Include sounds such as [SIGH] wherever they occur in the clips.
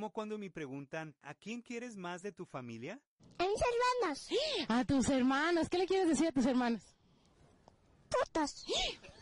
Como cuando me preguntan, ¿a quién quieres más de tu familia? A mis hermanos. [GASPS] A tus hermanos. ¿Qué le quieres decir a tus hermanos? Putos. [GASPS]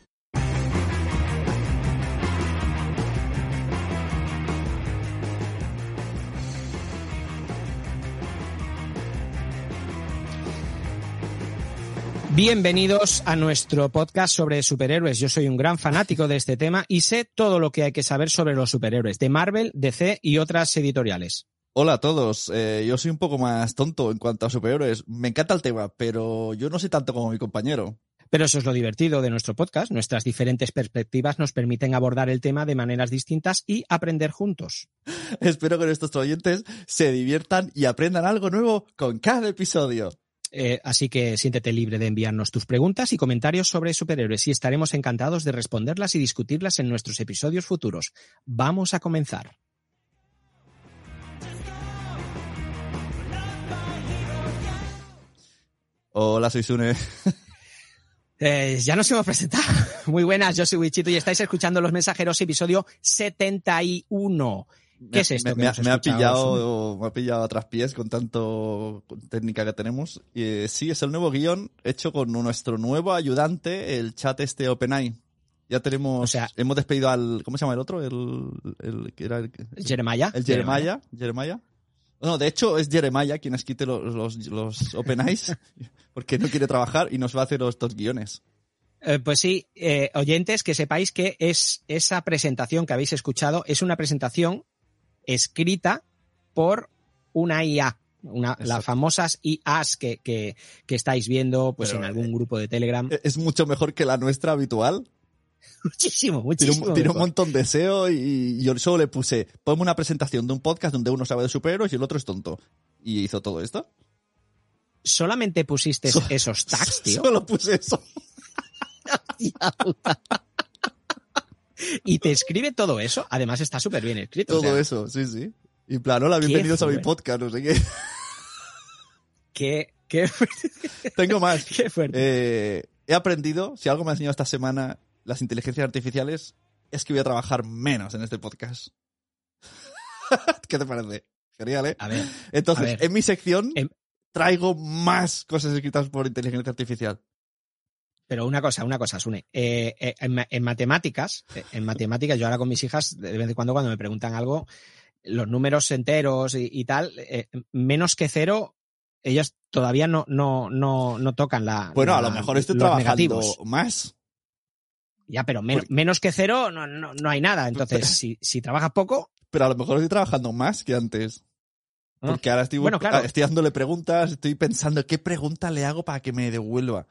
Bienvenidos a nuestro podcast sobre superhéroes. Yo soy un gran fanático de este tema y sé todo lo que hay que saber sobre los superhéroes de Marvel, DC y otras editoriales. Hola a todos, eh, yo soy un poco más tonto en cuanto a superhéroes. Me encanta el tema, pero yo no sé tanto como mi compañero. Pero eso es lo divertido de nuestro podcast. Nuestras diferentes perspectivas nos permiten abordar el tema de maneras distintas y aprender juntos. [LAUGHS] Espero que nuestros oyentes se diviertan y aprendan algo nuevo con cada episodio. Eh, así que siéntete libre de enviarnos tus preguntas y comentarios sobre superhéroes y estaremos encantados de responderlas y discutirlas en nuestros episodios futuros. Vamos a comenzar. Hola, soy Sune. [LAUGHS] Eh, ya nos hemos presentado. [LAUGHS] Muy buenas, yo soy Wichito y estáis escuchando Los Mensajeros, episodio 71. ¿Qué es esto? Me, ha pillado, me ha pillado a traspiés con tanto técnica que tenemos. Eh, sí, es el nuevo guion hecho con nuestro nuevo ayudante, el chat este OpenAI. Ya tenemos, O sea- hemos despedido al, ¿cómo se llama el otro? El, el que era el, Jeremiah. el Jeremiah, Jeremiah. No, de hecho es Jeremiah quien nos quite los, los, los OpenAIs [LAUGHS] porque no quiere trabajar y nos va a hacer estos guiones. Eh, pues sí, eh, oyentes, que sepáis que es esa presentación que habéis escuchado es una presentación escrita por una IA. Una, las famosas IAs que, que, que estáis viendo pues Pero, en algún grupo de Telegram. Es mucho mejor que la nuestra habitual. muchísimo, [LAUGHS] muchísimo. tiene un montón de SEO y yo solo le puse, ponme una presentación de un podcast donde uno sabe de superhéroes y el otro es tonto. Y hizo todo esto. Solamente pusiste So- esos tags, [LAUGHS] tío. Solo puse eso. [LAUGHS] Hostia puta. Y te escribe todo eso. Además está súper bien escrito. o Todo sea, eso, sí, sí. Y plan, hola, bienvenidos a mi podcast, no sé qué. Qué, qué, Tengo más. [LAUGHS] qué fuerte. Eh, he aprendido, si algo me ha enseñado esta semana las inteligencias artificiales, es que voy a trabajar menos en este podcast. [LAUGHS] ¿Qué te parece? Genial, ¿eh? A ver, Entonces, a ver. en mi sección Em- traigo más cosas escritas por inteligencia artificial. Pero una cosa, una cosa, Sune. Eh, eh, en, ma- en matemáticas, eh, en matemáticas, yo ahora con mis hijas, de vez en cuando cuando me preguntan algo, los números enteros y, y tal, eh, menos que cero, ellos todavía no, no, no, no tocan la. Bueno, a lo mejor estoy trabajando negativos. más. Ya, pero men- Porque- menos que cero no, no, no hay nada. Entonces, si, si trabajas poco, Pero a lo mejor estoy trabajando más que antes. Ah. Porque ahora estoy, Bueno, claro. estoy dándole preguntas, estoy pensando qué pregunta le hago para que me devuelva.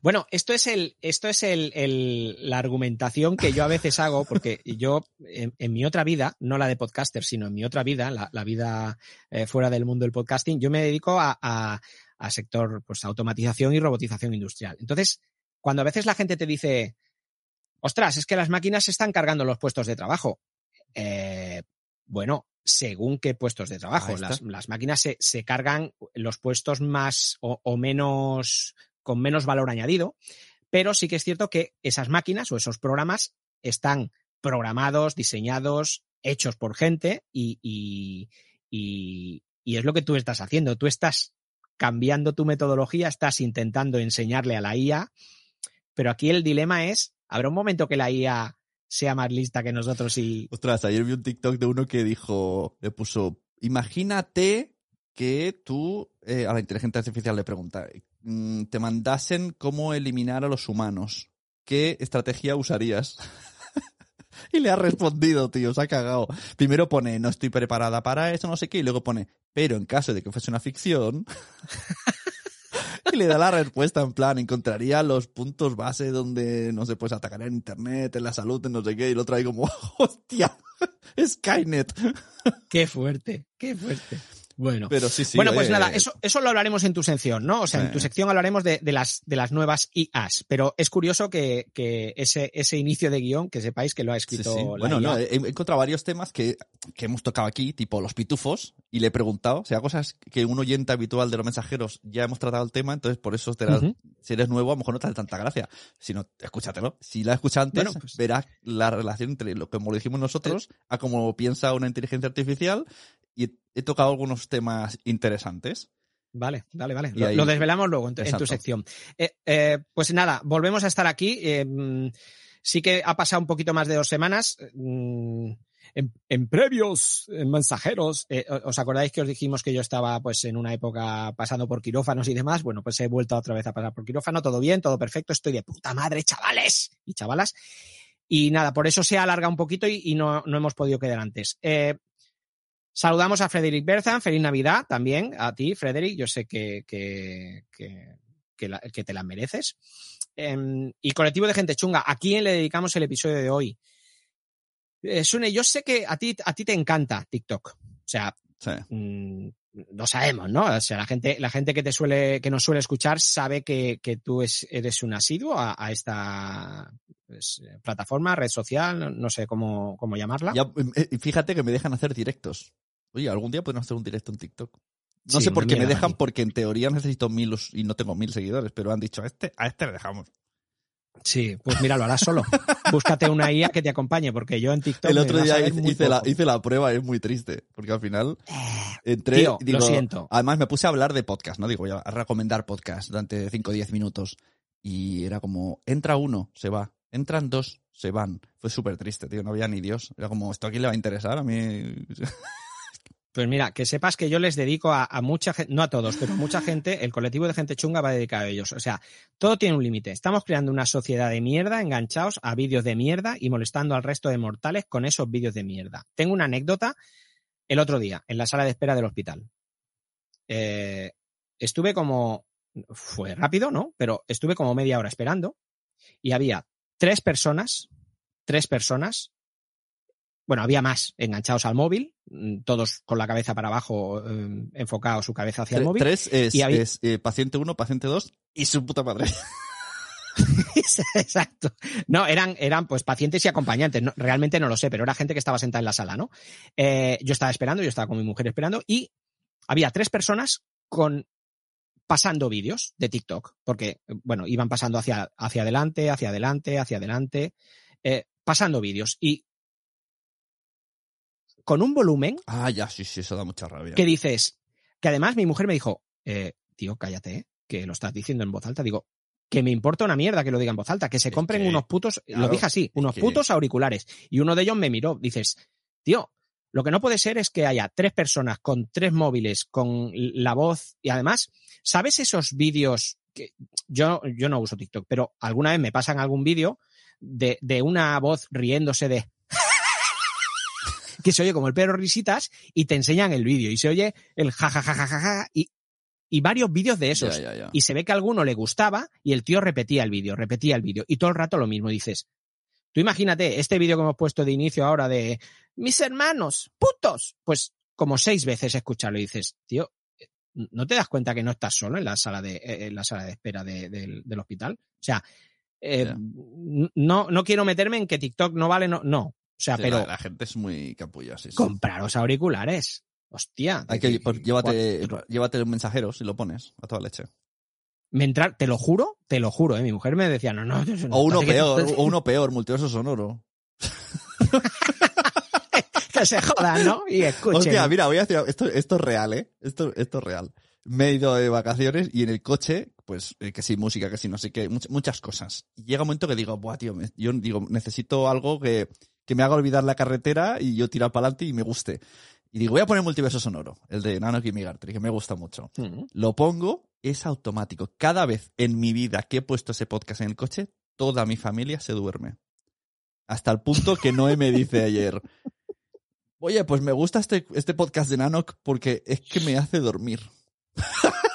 Bueno, esto es el, esto es el, el- la argumentación que yo a veces hago, porque yo en, en mi otra vida, no la de podcaster, sino en mi otra vida, la, la vida eh, fuera del mundo del podcasting, yo me dedico a, a- a sector pues automatización y robotización industrial. Entonces, cuando a veces la gente te dice, ostras, es que las máquinas se están cargando los puestos de trabajo. Eh, bueno, según qué puestos de trabajo. Las, las máquinas se, se cargan los puestos más o, o menos con menos valor añadido, pero sí que es cierto que esas máquinas o esos programas están programados, diseñados, hechos por gente y, y, y- es lo que tú estás haciendo. Tú estás cambiando tu metodología, estás intentando enseñarle a la IA, pero aquí el dilema es, ¿habrá un momento que la IA sea más lista que nosotros y... Ostras, ayer vi un TikTok de uno que dijo, le puso, imagínate que tú eh, a la inteligencia artificial le pregunta, mm, te mandasen cómo eliminar a los humanos, ¿qué estrategia usarías? [LAUGHS] y le ha respondido, tío, se ha cagado. Primero pone, no estoy preparada para eso, no sé qué, y luego pone, pero en caso de que fuese una ficción... [LAUGHS] que le da la respuesta en plan, encontraría los puntos base donde no se puede atacar en internet, en la salud, en no sé qué, y el otro ahí como, [LAUGHS] hostia, Skynet. Qué fuerte, qué fuerte. Bueno, Pero sí, sí. bueno, pues oye, nada, eso, eso lo hablaremos en tu sección, ¿no? O sea, en tu sección hablaremos de, de las, de las nuevas IAs, pero es curioso que, que ese, ese inicio de guion, que sepáis que lo ha escrito sí. la Bueno, IA. no, he, encontrado varios temas que, que hemos tocado aquí, tipo los pitufos, y le he preguntado, o sea, cosas que un oyente habitual de los mensajeros ya hemos tratado el tema, entonces por eso te la- si eres nuevo, a lo mejor no te hace tanta gracia. Si no, escúchatelo. Si la escuchas antes, Bueno, pues- verás la relación entre lo que como lo dijimos nosotros a cómo piensa una inteligencia artificial, y he, tocado algunos temas interesantes. Vale, vale, vale. Lo, ahí- lo desvelamos luego en tu, en tu sección. Eh, eh, pues nada, volvemos a estar aquí. Eh, mm, sí que ha pasado un poquito más de dos semanas. Mm, En, en previos en mensajeros, ¿os acordáis que os dijimos que yo estaba pues en una época pasando por quirófanos y demás? Bueno, pues he vuelto otra vez a pasar por quirófano, todo bien, todo perfecto, estoy de puta madre, chavales y chavalas. Y nada, por eso se alarga un poquito y, y no, no hemos podido quedar antes. Eh, Saludamos a Frederick Berzan, feliz Navidad también a ti, Frederick. Yo sé que, que, que, que, la- te la mereces. Em, y colectivo de gente chunga, ¿a quién le dedicamos el episodio de hoy? Eh, Sune, yo sé que a ti, a ti te encanta TikTok. O sea, Sí. Lo sabemos, ¿no? O sea, la gente, la gente que te suele, que nos suele escuchar sabe que, que tú es- eres un asiduo a, a esta pues, eh, plataforma, red social, no, sé cómo, cómo llamarla. Ya, eh, fíjate que me dejan hacer directos. Oye, algún día podemos hacer un directo en TikTok. No Sí, sé por qué me dejan, porque en teoría necesito mil y no tengo mil seguidores, pero han dicho a este, a este le dejamos. Sí, pues mira, lo harás solo. Búscate una IA que te acompañe, porque yo en TikTok. El otro día hice, la, hice la prueba, es muy triste, porque al final entré Tío, y digo, lo siento. Además me puse a hablar de podcast, ¿no? Digo, a recomendar podcast durante 5 o 10 minutos. Y era como, entra uno, se va. Entran dos, se van. Fue súper triste, tío, no había ni Dios. Era como, ¿esto a quién le va a interesar? A mí... [LAUGHS] Pues mira, que sepas que yo les dedico a, mucha gente, no a todos, pero a mucha gente, el colectivo de gente chunga va dedicado a ellos. O sea, todo tiene un límite. Estamos creando una sociedad de mierda, enganchados a vídeos de mierda y molestando al resto de mortales con esos vídeos de mierda. Tengo una anécdota el otro día, en la sala de espera del hospital. Eh, estuve como, fue rápido, ¿no? Pero estuve como media hora esperando y había tres personas, tres personas bueno, había más enganchados al móvil, mm, todos con la cabeza para abajo, eh, enfocado su cabeza hacia el móvil. Tres es, Y había- es, eh, paciente uno, paciente dos y su puta madre. [LAUGHS] Exacto. No, eran, eran pues pacientes y acompañantes. No- realmente no lo sé, pero era gente que estaba sentada en la sala, ¿no? Eh, yo estaba esperando, yo estaba con mi mujer esperando y había tres personas con pasando vídeos de TikTok, porque, eh, bueno, iban pasando hacia, hacia adelante, hacia adelante, hacia adelante, eh, pasando vídeos y con un volumen Ah, ya, sí, sí, eso da mucha rabia. que dices, que además mi mujer me dijo, eh, tío, cállate, ¿eh? que lo estás diciendo en voz alta. Digo, que me importa una mierda que lo diga en voz alta, que se Es compren que- unos putos, claro, lo dije así, unos que- putos auriculares. Y uno de ellos me miró, dices, tío, lo que no puede ser es que haya tres personas con tres móviles, con la voz, y además, ¿sabes esos vídeos que yo, yo no uso TikTok, pero alguna vez me pasan algún vídeo de, de una voz riéndose de que se oye como el perro risitas y te enseñan el vídeo y se oye el jajajajaja y, y varios vídeos de esos. Ya, ya, ya. Y se ve que a alguno le gustaba y el tío repetía el vídeo, repetía el vídeo y todo el rato lo mismo. Y dices, tú imagínate este vídeo que hemos puesto de inicio ahora de mis hermanos, putos, pues como seis veces escucharlo y dices, tío, ¿no te das cuenta que no estás solo en la sala de, eh, en la sala de espera de- del- del hospital? O sea, eh, no, no quiero meterme en que TikTok no vale, no, no. O sea, Sí, pero la, la gente es muy capulla, sí, sí. compraros auriculares. Hostia. Hay que, pues, llévate, llévate un mensajero si lo pones a toda leche. Me entrar, te lo juro, te lo juro, ¿eh? mi mujer me decía, no, no, no, O uno parece que- peor, o uno peor, multiverso sonoro. [LAUGHS] que se jodan, ¿no? Y escuchen. Hostia, mira, voy a decir, esto, esto es real, ¿eh? Esto, esto es real. Me he ido de vacaciones y en el coche, pues, eh, que sí, música, que sí, no sé qué, much- muchas cosas. Y llega un momento que digo, buah, tío, me- yo digo, necesito algo que, que me haga olvidar la carretera y yo tirar para adelante y me guste. Y digo, voy a poner multiverso sonoro, el de Nano y Migartri, que me gusta mucho. Lo pongo, es automático. Cada vez en mi vida que he puesto ese podcast en el coche, toda mi familia se duerme. Hasta el punto que Noé me dice ayer, oye, pues me gusta este, este podcast de Nanok porque es que me hace dormir. [LAUGHS]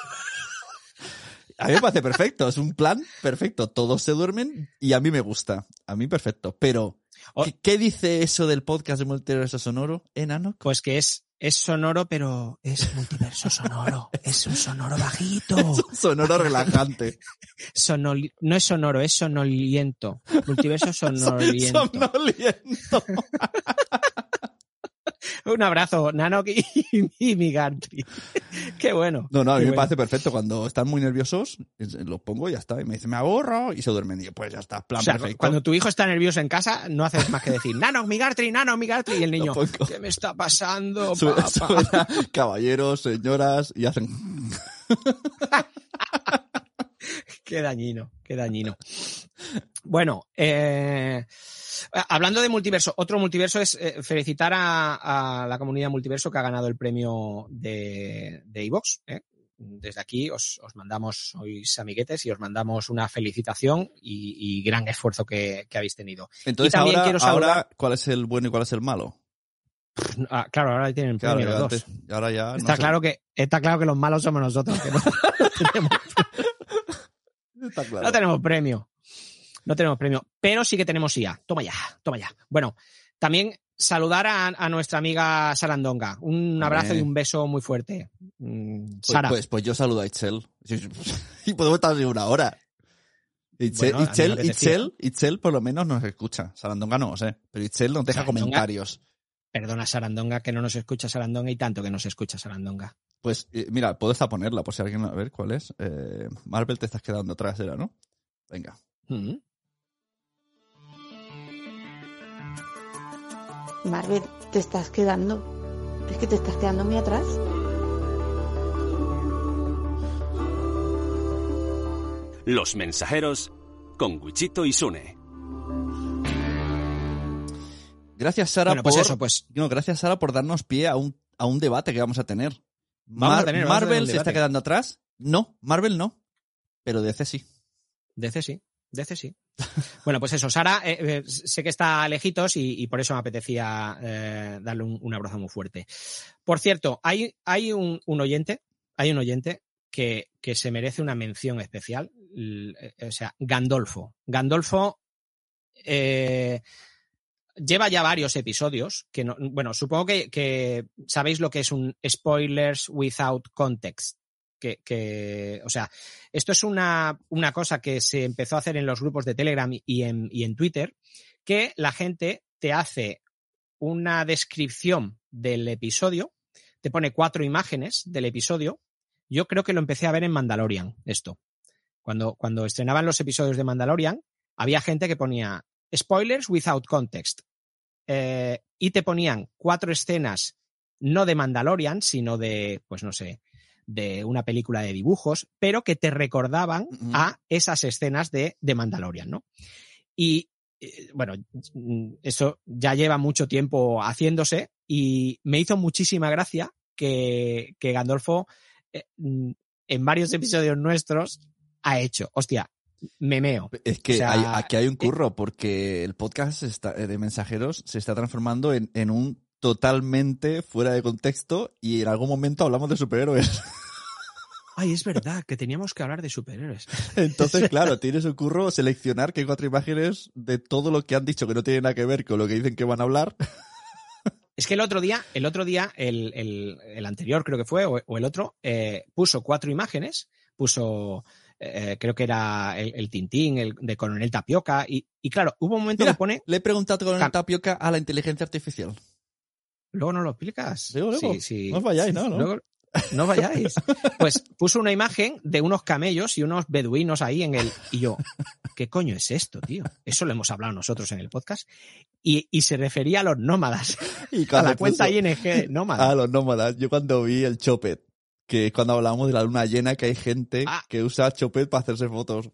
A mí me parece perfecto, es un plan perfecto. Todos se duermen y a mí me gusta. A mí perfecto. Pero, ¿qué, qué dice eso del podcast de Multiverso Sonoro, enano? Pues que es, es sonoro, pero es multiverso sonoro. [LAUGHS] Es un sonoro bajito. Sonoro relajante. [LAUGHS] Sonoli- no es sonoro, es sonoliento. Multiverso [LAUGHS] sonoliento. Sonoliento. Un abrazo, Nano y, [LAUGHS] y mi Gantry. Qué bueno. No, no, a mí me bueno. parece perfecto. Cuando están muy nerviosos, los pongo y ya está. Y me dicen, me aburro y se duermen. Y yo, pues ya está, plan O sea, perfecto. cuando tu hijo está nervioso en casa, no haces más que decir, Nano, mi Gartry, Nano, mi. Y el [LAUGHS] niño. ¿qué me está pasando, [LAUGHS] Suena- papá? suena caballeros, señoras, y hacen... Qué dañino, qué dañino. Bueno, eh, hablando de multiverso, otro multiverso es eh, felicitar a, a la comunidad multiverso que ha ganado el premio de, de iVox. ¿eh? Desde aquí os, os mandamos, sois amiguetes, y os mandamos una felicitación y, y gran esfuerzo que, que habéis tenido. Entonces, Y también ahora, quiero saludar- ahora, ¿cuál es el bueno y cuál es el malo? Ah, claro, ahora tienen el Claro, premio los dos. antes- ahora ya... no Está sé. claro que está claro que los malos somos nosotros. que no, [LAUGHS] tenemos, [LAUGHS] Está claro. no tenemos premio. No tenemos premio. Pero sí que tenemos IA. Toma ya, toma ya. Bueno, también saludar a, a nuestra amiga Sarandonga. Un abrazo y un beso muy fuerte. Mm, Pues, Sara. pues, pues yo saludo a Itzel. [LAUGHS] Y podemos estar así una hora. Itzel, Bueno, Itzel, apetecía. Itzel, Itzel por lo menos nos escucha. Sarandonga no, sé. Pero Itzel nos deja Sarandonga- comentarios. Perdona, Sarandonga, que no nos escucha Sarandonga y tanto que nos escucha Sarandonga. Pues eh, mira, puedo hasta ponerla por si alguien a ver cuál es. Eh, Marvel te estás quedando atrás, era, ¿no? Venga. Mm. Marvel, te estás quedando. Es que te estás quedando muy atrás. Los mensajeros con Wichito y Sune. Gracias, Sara, Bueno, pues por. eso, pues. No, gracias, Sara, por darnos pie a un, a un debate que vamos a tener. Vamos a tener, vamos a tener ¿Marvel un se está quedando atrás? No, Marvel no. Pero DC sí. DC sí, DC sí. [LAUGHS] Bueno, pues eso, Sara, eh, eh, sé que está lejitos y, por eso me apetecía eh, darle un, abrazo muy fuerte. Por cierto, hay, hay un, oyente, hay un oyente que, que se merece una mención especial, o sea, Gandolfo. Gandolfo lleva ya varios episodios que no, bueno, supongo que sabéis lo que es un spoilers without context. Que, o sea, esto es una, una cosa que se empezó a hacer en los grupos de Telegram y en, y en Twitter, que la gente te hace una descripción del episodio, te pone cuatro imágenes del episodio. Yo creo que lo empecé a ver en Mandalorian, esto. Cuando, cuando estrenaban los episodios de Mandalorian, había gente que ponía spoilers without context. Eh, y te ponían cuatro escenas, no de Mandalorian, sino de, pues no sé, de una película de dibujos, pero que te recordaban a esas escenas de, de Mandalorian, ¿no? Y eh, bueno, eso ya lleva mucho tiempo haciéndose y me hizo muchísima gracia que, que Gandolfo eh, mm, en varios episodios nuestros ha hecho. Hostia, memeo. Es que O sea, hay- aquí hay un curro, porque el podcast está- eh, de mensajeros se está transformando en, en un totalmente fuera de contexto y en algún momento hablamos de superhéroes. [LAUGHS] Ay, es verdad que teníamos que hablar de superhéroes. [LAUGHS] Entonces, claro, tienes un curro seleccionar que hay cuatro imágenes de todo lo que han dicho que no tiene nada que ver con lo que dicen que van a hablar. Es que el otro día, el otro día, el, el- el anterior creo que fue, o, o el otro, eh, puso cuatro imágenes, puso, eh, creo que era el, el Tintín, el de Coronel Tapioca, y, y claro, hubo un momento Mira, que pone, Le he preguntado con el Cam- tapioca a la inteligencia artificial. Luego no lo explicas. Luego, luego. Sí, sí. No os vayáis, ¿no? ¿no? Luego- no vayáis. [LAUGHS] Pues puso una imagen de unos camellos y unos beduinos ahí en el. Y yo, ¿qué coño es esto, tío? Eso lo hemos hablado nosotros en el podcast. Y, y se refería a los nómadas. [LAUGHS] Y A la cuenta puso- ING nómada. Ah, los nómadas. Yo cuando vi el Chopet, que es cuando hablamos de la luna llena, que hay gente Ah. que usa Chopet para hacerse fotos.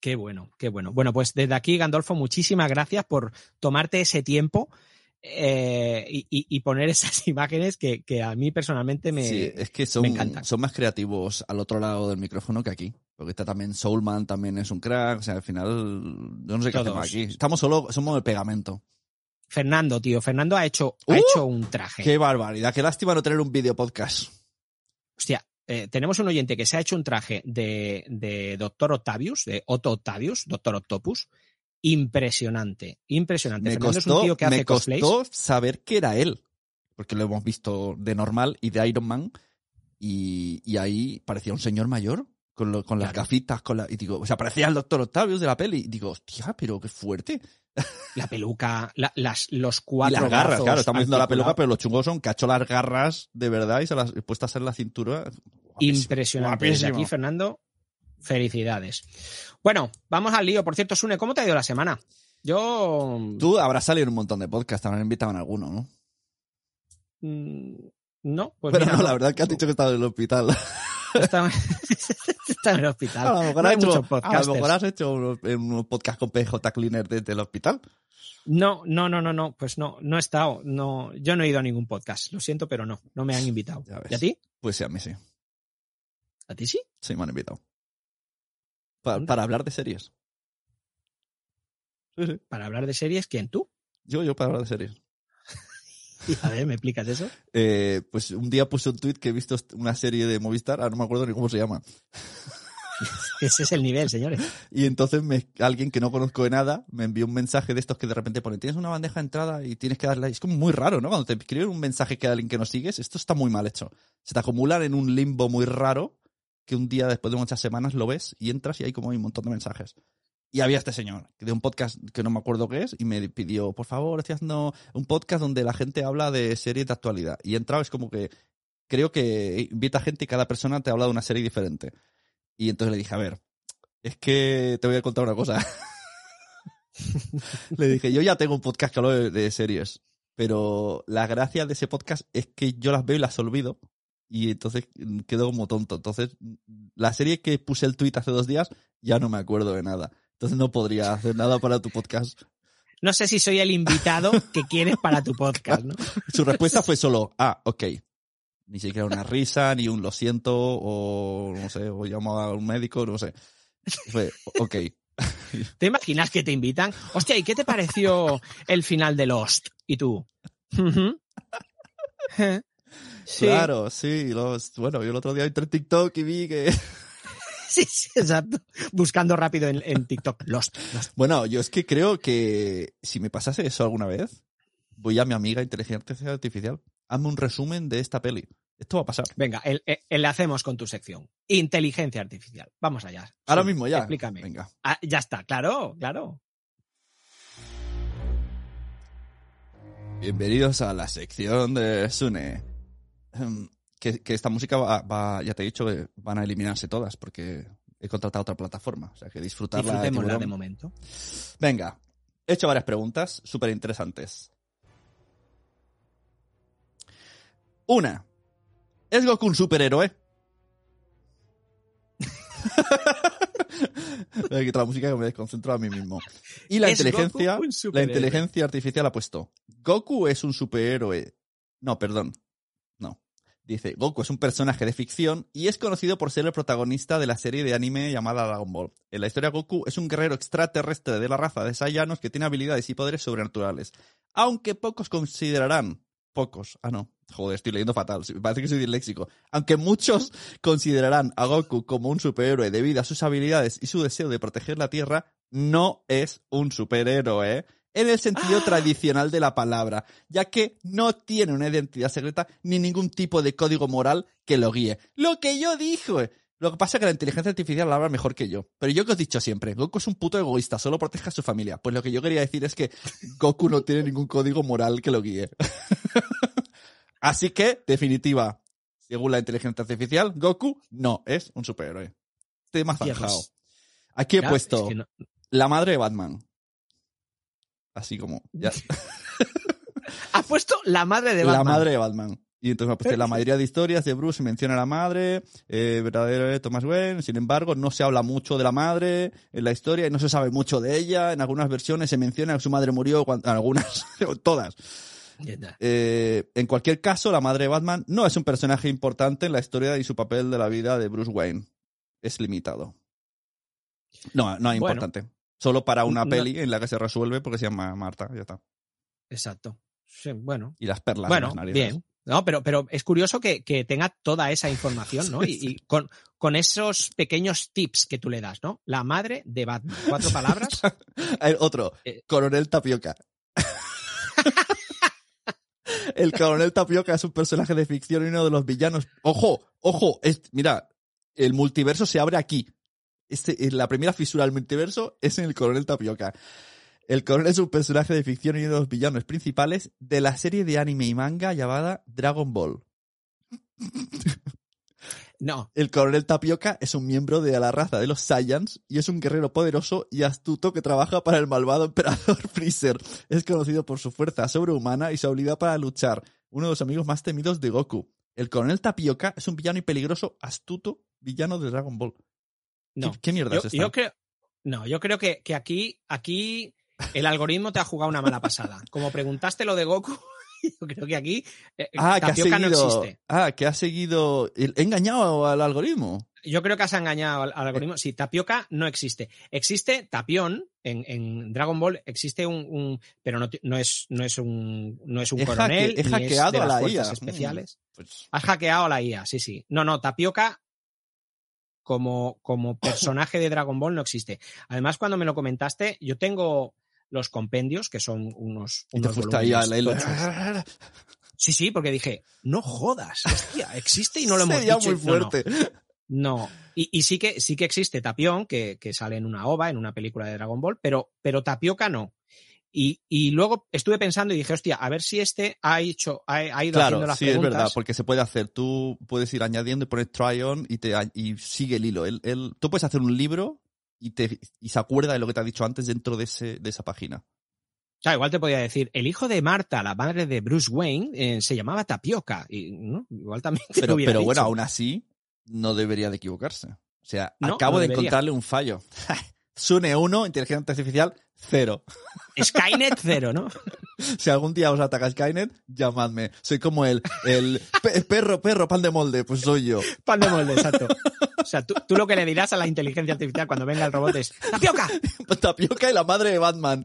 Qué bueno, qué bueno. Bueno, pues desde aquí, Gandolfo, muchísimas gracias por tomarte ese tiempo eh, y, poner esas [LAUGHS] imágenes que, que a mí personalmente me. sí, es que son, me encantan. son más creativos al otro lado del micrófono que aquí. Porque está también Soulman, también es un crack. O sea, al final, yo no sé qué Todos. hacemos aquí. Estamos solo, somos el pegamento. Fernando, tío, Fernando ha hecho, ¡Uh! ha hecho un traje. Qué barbaridad, qué lástima no tener un video podcast. Hostia, eh, tenemos un oyente que se ha hecho un traje de, de Doctor Octavius, de Otto Octavius, Doctor Octopus. Impresionante, impresionante. Me Fernando es un costó, tío que hace me cosplays. costó saber que era él. Porque lo hemos visto de normal y de Iron Man. Y, y ahí parecía un señor mayor. Con, lo- con las gafitas, con la, y digo, o sea, parecía el doctor Octavius de la peli. Y digo, hostia, pero qué fuerte. [LAUGHS] La peluca, la- las, los Y cuatro las garras, claro, estamos viendo la peluca, pero los chungos son cacho las garras de verdad y se las puestas en la cintura. Guapísimo, Impresionante. Desde guapísimo. aquí, Fernando, felicidades. Bueno, vamos al lío. Por cierto, Sune, ¿cómo te ha ido la semana? Yo. Tú habrás salido en un montón de podcasts, habrán invitado en alguno, ¿no? mm, No, pues pero mira, no, la verdad es que has dicho que estaba en el hospital. [LAUGHS] Está, [LAUGHS] está en el hospital. A lo mejor, No has hecho, a lo mejor has hecho unos, unos podcasts con PJ Cleaner desde el hospital. No, no, no, no, no, pues no, no he estado, no, yo no he ido a ningún podcast, lo siento, pero no, no me han [LAUGHS] invitado. ¿Y a ti? Pues sí, a mí sí. ¿A ti sí? Sí, me han invitado. Pa- para hablar de series. Sí, sí. Para hablar de series, ¿quién tú? Yo, yo para hablar de series. [LAUGHS] A ver, ¿me explicas eso? Eh, pues un día puse un tweet que he visto una serie de Movistar, ahora no me acuerdo ni cómo se llama. [LAUGHS] Ese es el nivel, señores. Y entonces me- alguien que no conozco de nada me envió un mensaje de estos que de repente pone, tienes una bandeja de entrada y tienes que darle... Es como muy raro, ¿no? Cuando te escriben un mensaje que alguien que no sigues, esto está muy mal hecho. Se te acumulan en un limbo muy raro que un día después de muchas semanas lo ves y entras y hay como un montón de mensajes. Y había este señor, de un podcast que no me acuerdo qué es, y me pidió, por favor, estoy haciendo un podcast donde la gente habla de series de actualidad. Y he entrado, es como que creo que invita gente y cada persona te habla de una serie diferente. Y entonces le dije, a ver, es que te voy a contar una cosa. [LAUGHS] le dije, yo ya tengo un podcast que hablo de, de series, pero la gracia de ese podcast es que yo las veo y las olvido. Y entonces mm, quedo como tonto. Entonces, mm, la serie que puse el tweet hace dos días, ya no me acuerdo de nada. Entonces no podría hacer nada para tu podcast. No sé si soy el invitado que quieres para tu podcast, ¿no? [LAUGHS] Su respuesta fue solo, ah, ok. Ni siquiera una risa, ni un lo siento, o no sé, o llamo a un médico, no sé. Fue, ok. [LAUGHS] ¿Te imaginas que te invitan? Hostia, ¿y qué te pareció el final de Lost? Y tú. [LAUGHS] Sí, Claro, sí. Los, bueno, yo el otro día entré en TikTok y vi que... [LAUGHS] sí, sí, exacto. Buscando rápido en, en TikTok. Lost, Lost. Bueno, yo es que creo que si me pasase eso alguna vez, voy a mi amiga inteligencia artificial. Hazme un resumen de esta peli. Esto va a pasar. Venga, el, el- enlacemos con tu sección. Inteligencia artificial. Vamos allá. Ahora Sí, mismo ya. Explícame. Venga. Ah, ya está, claro, claro. Bienvenidos a la sección de Sune. Em, Que, que esta música va, va- ya te he dicho, que van a eliminarse todas porque he contratado otra plataforma. O sea que disfrutarla. de Disfrutémosla de momento. Venga, he hecho varias preguntas súper interesantes. Una. ¿Es Goku un superhéroe? Voy a quitar la música que me desconcentro a mí mismo. Y la ¿Es inteligencia, la inteligencia artificial ha puesto. Goku es un superhéroe. No, perdón. Dice, Goku es un personaje de ficción y es conocido por ser el protagonista de la serie de anime llamada Dragon Ball. En la historia, Goku es un guerrero extraterrestre de la raza de Saiyanos que tiene habilidades y poderes sobrenaturales. Aunque pocos considerarán. Pocos. Ah, no. Joder, estoy leyendo fatal. Parece que soy disléxico. Aunque muchos [LAUGHS] considerarán a Goku como un superhéroe debido a sus habilidades y su deseo de proteger la Tierra, no es un superhéroe en el sentido tradicional de la palabra, ya que no tiene una identidad secreta ni ningún tipo de código moral que lo guíe. Lo que yo dije. Lo que pasa es que la inteligencia artificial lo habla mejor que yo. Pero yo que os he dicho siempre, Goku es un puto egoísta, solo protege a su familia. Pues lo que yo quería decir es que [LAUGHS] Goku no tiene ningún código moral que lo guíe. [LAUGHS] Así que, definitiva, según la inteligencia artificial, Goku no es un superhéroe. Tema zanjado. Aquí he claro, puesto es que no- la madre de Batman. Así como, ya. [LAUGHS] Has puesto la madre de La Batman. madre de Batman. Y entonces la [LAUGHS] mayoría de historias de Bruce menciona a la madre, eh, verdadero de Thomas Wayne. Sin embargo, no se habla mucho de la madre en la historia y no se sabe mucho de ella. En algunas versiones se menciona que su madre murió, cuando, en algunas, [LAUGHS] todas. Eh, en cualquier caso, la madre de Batman no es un personaje importante en la historia y su papel de la vida de Bruce Wayne. Es limitado. No, no es Bueno. Solo para una No. peli en la que se resuelve porque se llama Marta, ya está. Exacto. Sí, bueno. Y las perlas. en Bueno, las narices. bien. No, pero, pero es curioso que, que tenga toda esa información, ¿no? [LAUGHS] Y, y con, con esos pequeños tips que tú le das, ¿no? La madre de Batman. Cuatro palabras. [LAUGHS] El otro, Eh. Coronel Tapioca. [LAUGHS] El coronel Tapioca es un personaje de ficción y uno de los villanos. Ojo, ojo, es- mira, el multiverso se abre aquí. Este, la primera fisura del multiverso es en el coronel Tapioca. El coronel es un personaje de ficción y uno de los villanos principales de la serie de anime y manga llamada Dragon Ball. [LAUGHS] No, El coronel Tapioca es un miembro de la raza de los Saiyans y es un guerrero poderoso y astuto que trabaja para el malvado emperador [LAUGHS] Freezer. Es conocido por su fuerza sobrehumana y su habilidad para luchar, uno de los amigos más temidos de Goku. El coronel Tapioca es un villano y peligroso, astuto villano de Dragon Ball. No. ¿Qué, qué mierda Yo, es esta? yo creo, no, yo creo que, que aquí, aquí el algoritmo te ha jugado una mala pasada. Como preguntaste lo de Goku, [LAUGHS] yo creo que aquí eh, ah, que ha Tapioca no existe. ah, que ha seguido. He engañado al algoritmo. Yo creo que has engañado al, al algoritmo. Sí, tapioca no existe. Existe tapión en, en Dragon Ball, existe un, un- pero no, no es no es un no es un He coronel, hacke- he ni hackeado es de a las la IA. especiales. Mm, pues, Has hackeado a la IA, sí, sí. No, no, tapioca como, como personaje de Dragon Ball no existe. Además, cuando me lo comentaste, yo tengo los compendios, que son unos, y te unos fuiste ahí a la. Sí, sí, porque dije, no jodas, hostia, existe y no lo [LAUGHS] hemos Sería dicho. muy No, no. fuerte. No, y, y sí que sí que existe Tapión, que, que sale en una OVA, en una película de Dragon Ball, pero, pero Tapioca no. Y, y luego estuve pensando y dije, hostia, a ver si este ha hecho, ha, ha ido haciendo Claro, las sí, es verdad, porque se puede hacer. Tú puedes ir añadiendo y poner try on y, te, y sigue el hilo. Él- tú puedes hacer un libro y, te, y se acuerda de lo que te ha dicho antes dentro de, ese, de esa página. O sea, igual te podía decir, el hijo de Marta, la madre de Bruce Wayne, eh, se llamaba Tapioca. Y, ¿no? Igual también te lo Pero, hubiera pero bueno, aún así, no debería de equivocarse. O sea, No, acabo no de encontrarle un fallo. [LAUGHS] Sune 1, inteligencia artificial, cero. [LAUGHS] Skynet cero, ¿no? [LAUGHS] Si algún día os ataca Skynet, llamadme. Soy como el, el pe- perro, perro, pan de molde, pues soy yo. [LAUGHS] Pan de molde, exacto. O sea, tú, tú lo que le dirás a la inteligencia artificial cuando venga el robot es ¡Tapioca! Tapioca y la madre de Batman.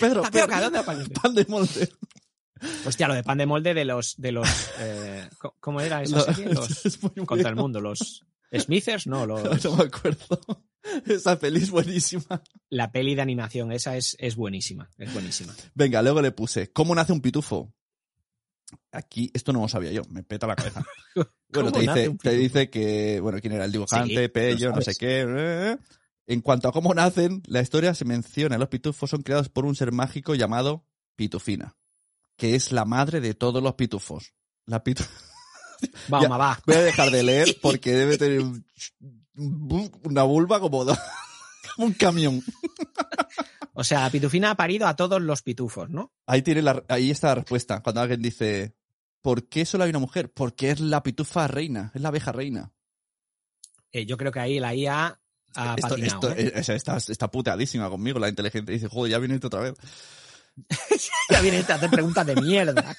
Perro, ¡Tapioca! perro, ¿Dónde aparece? pan de molde. Hostia, lo de pan de molde de los. De los eh, ¿Cómo era esa Lo- serie? Los es muy contra el mundo. Los Smithers, no, los, [LAUGHS] No me acuerdo. [LAUGHS] Esa peli es buenísima. la peli de animación, esa es, es buenísima. Es buenísima. Venga, luego le puse, ¿cómo nace un pitufo? Aquí, esto no lo sabía yo, me peta la cabeza. [LAUGHS] Bueno, ¿Cómo te dice, te que, bueno, quién era el dibujante, Sí, lo Pello, no sé qué. eh. En cuanto a cómo nacen, la historia se menciona, los pitufos son creados por un ser mágico llamado Pitufina, que es la madre de todos los pitufos. La pitu- Va, [LAUGHS] Ya. va. Voy a dejar de leer porque debe tener un- una vulva como, [LAUGHS] como un camión. O sea, la pitufina ha parido a todos los pitufos, ¿no? Ahí, tiene la, ahí está la respuesta. Cuando alguien dice, ¿por qué solo hay una mujer? Porque es la pitufa reina, es la abeja reina. Eh, yo creo que ahí la IA ha Esto, patinado. esto- ¿eh? eh, está, está puteadísima conmigo la inteligencia. Dice, joder, ya viene otra vez. [LAUGHS] Ya viene a hacer preguntas de mierda.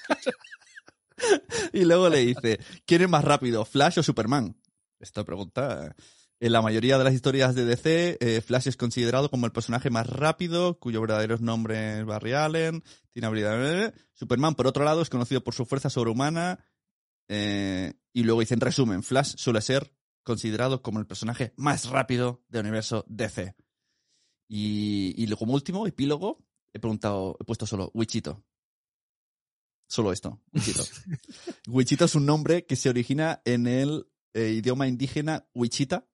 [LAUGHS] Y luego le dice, ¿quién es más rápido, Flash o Superman? Esta pregunta... En la mayoría de las historias de DC, eh, Flash es considerado como el personaje más rápido, cuyo verdadero nombre es Barry Allen, tiene habilidad... Superman, por otro lado, es conocido por su fuerza sobrehumana. eh, y luego dice, en resumen, Flash suele ser considerado como el personaje más rápido del universo DC. Y, y como último, epílogo, he preguntado, he puesto solo Wichito. Solo esto, Wichito. [LAUGHS] Wichito es un nombre que se origina en el eh, idioma indígena Wichita,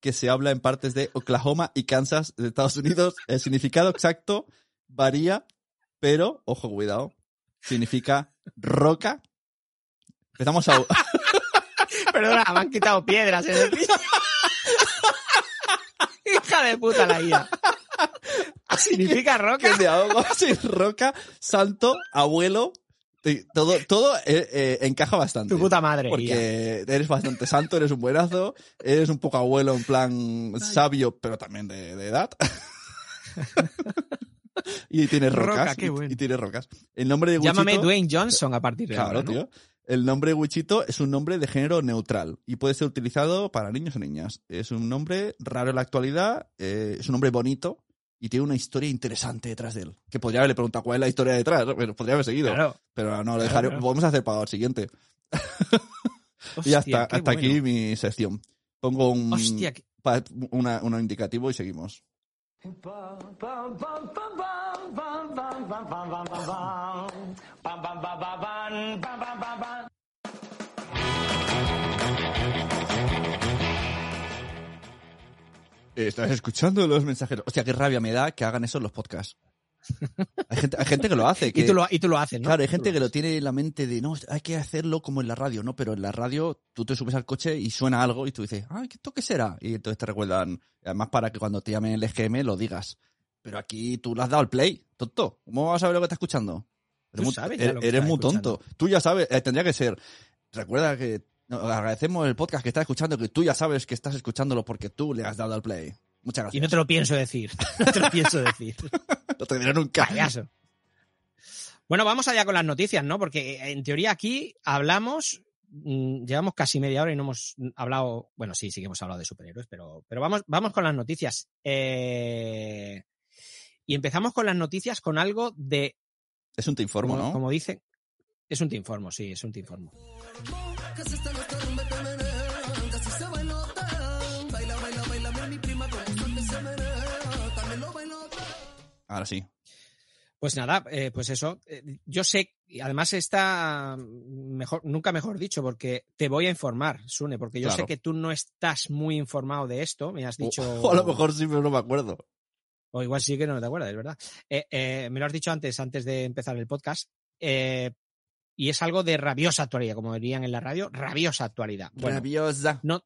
que se habla en partes de Oklahoma y Kansas de Estados Unidos. El significado exacto varía, pero, ojo, cuidado, significa roca. Empezamos a... [LAUGHS] Perdona, me han quitado piedras en el piso. [LAUGHS] Hija de puta la IA. Significa que roca. me ahogo sin roca, santo, abuelo. Todo, todo eh, eh, encaja bastante. Tu puta madre. Porque eres bastante santo, eres un buenazo, eres un poco abuelo en plan sabio, pero también de, de edad. [LAUGHS] y tienes Roca, rocas. y- tienes rocas. El nombre de Wichito, Llámame Dwayne Johnson a partir de Claro, ahora. ¿no? tío. El nombre Wichito es un nombre de género neutral y puede ser utilizado para niños o niñas. Es un nombre raro en la actualidad, eh, es un nombre bonito y tiene una historia interesante detrás de él. Que podría haberle preguntado cuál es la historia detrás, pero podría haber seguido. Claro. Pero no, lo dejaré. claro. Vamos a hacer para el siguiente. y Hostia, hasta, qué hasta aquí bueno. mi sección. Pongo un, Hostia, qué- pa- una- un indicativo y seguimos. Estás escuchando los mensajeros. Hostia, qué rabia me da que hagan eso en los podcasts. Hay gente, hay gente que lo hace. [LAUGHS] Que, Y tú lo, y tú lo haces, ¿no? Claro, hay gente que lo tiene en la mente de, no, hay que hacerlo como en la radio, ¿no? Pero en la radio tú te subes al coche y suena algo y tú dices, ay, ¿esto qué será? Y entonces te recuerdan, además para que cuando te llamen el EGM lo digas. Pero aquí tú le has dado el play, tonto. ¿Cómo vas a saber lo que estás escuchando? Tú Eres muy, sabes ya eres- eres muy tonto. Tú ya sabes, eh, tendría que ser, recuerda que no, agradecemos el podcast que estás escuchando, que tú ya sabes que estás escuchándolo porque tú le has dado al play. Muchas Y gracias. no te lo pienso decir. [LAUGHS] No te lo pienso decir. [LAUGHS] No te diré nunca. Payaso. Bueno, vamos allá con las noticias, ¿no? Porque eh, en teoría aquí hablamos, mm, llevamos casi media hora y no hemos hablado, bueno, sí, sí que hemos hablado de superhéroes, pero, pero vamos, vamos con las noticias. Eh, y empezamos con las noticias con algo de, Es un te informo, como, ¿no? como dicen, es un te informo, sí, es un te informo. Ahora sí. Pues nada, eh, pues eso. eh, yo sé, y además está mejor, nunca mejor dicho, porque te voy a informar, Sune, porque yo Claro. sé que tú no estás muy informado de esto. Me has dicho. O, [LAUGHS] o a lo mejor sí, pero no me acuerdo. O igual sí que no te acuerdas, es verdad. Eh, eh, me lo has dicho antes, antes de empezar el podcast. eh, y es algo de rabiosa actualidad, como dirían en la radio, rabiosa actualidad. Bueno, Rabiosa. no,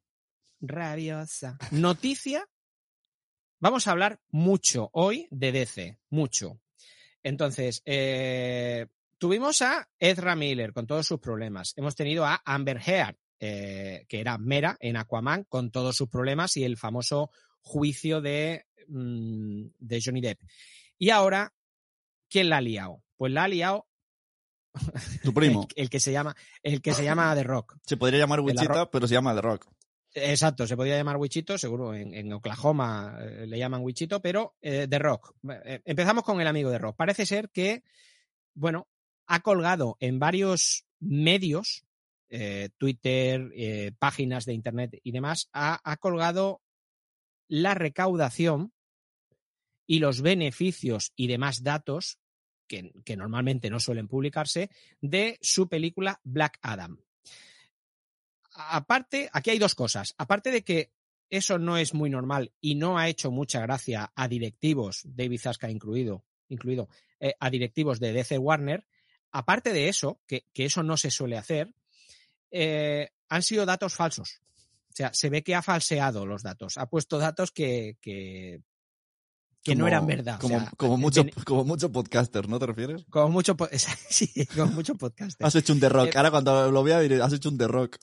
rabiosa. Noticia. Vamos a hablar mucho hoy de DC, mucho. Entonces, eh, tuvimos a Ezra Miller con todos sus problemas. Hemos tenido a Amber Heard, eh, que era Mera en Aquaman, con todos sus problemas y el famoso juicio de, mm, de Johnny Depp. Y ahora, ¿quién la ha liado? Pues la ha liado Tu [LAUGHS] primo. el, el que se llama, el que se llama The Rock. Se podría llamar Wichita, pero se llama The Rock. Exacto, se podría llamar Wichito, seguro en, en Oklahoma eh, le llaman Wichito, pero eh, The Rock. Eh, empezamos con el amigo de Rock. Parece ser que, bueno, ha colgado en varios medios, eh, Twitter, páginas de Internet y demás, ha, ha colgado la recaudación y los beneficios y demás datos que, normalmente no suelen publicarse de su película Black Adam aparte, aquí hay dos cosas. Aparte de que eso no es muy normal y no ha hecho mucha gracia a directivos, David Zaska incluido, incluido eh, a directivos de DC Warner, aparte de eso, que, eso no se suele hacer, eh, han sido datos falsos. O sea, se ve que ha falseado los datos, ha puesto datos que, que no eran verdad. o Como, sea, como, mucho, bene- como mucho podcaster, ¿no te refieres? como mucho, [LAUGHS] sí, como mucho podcast. Has hecho un The Rock. Eh, Ahora cuando lo vea diré, has hecho un The Rock.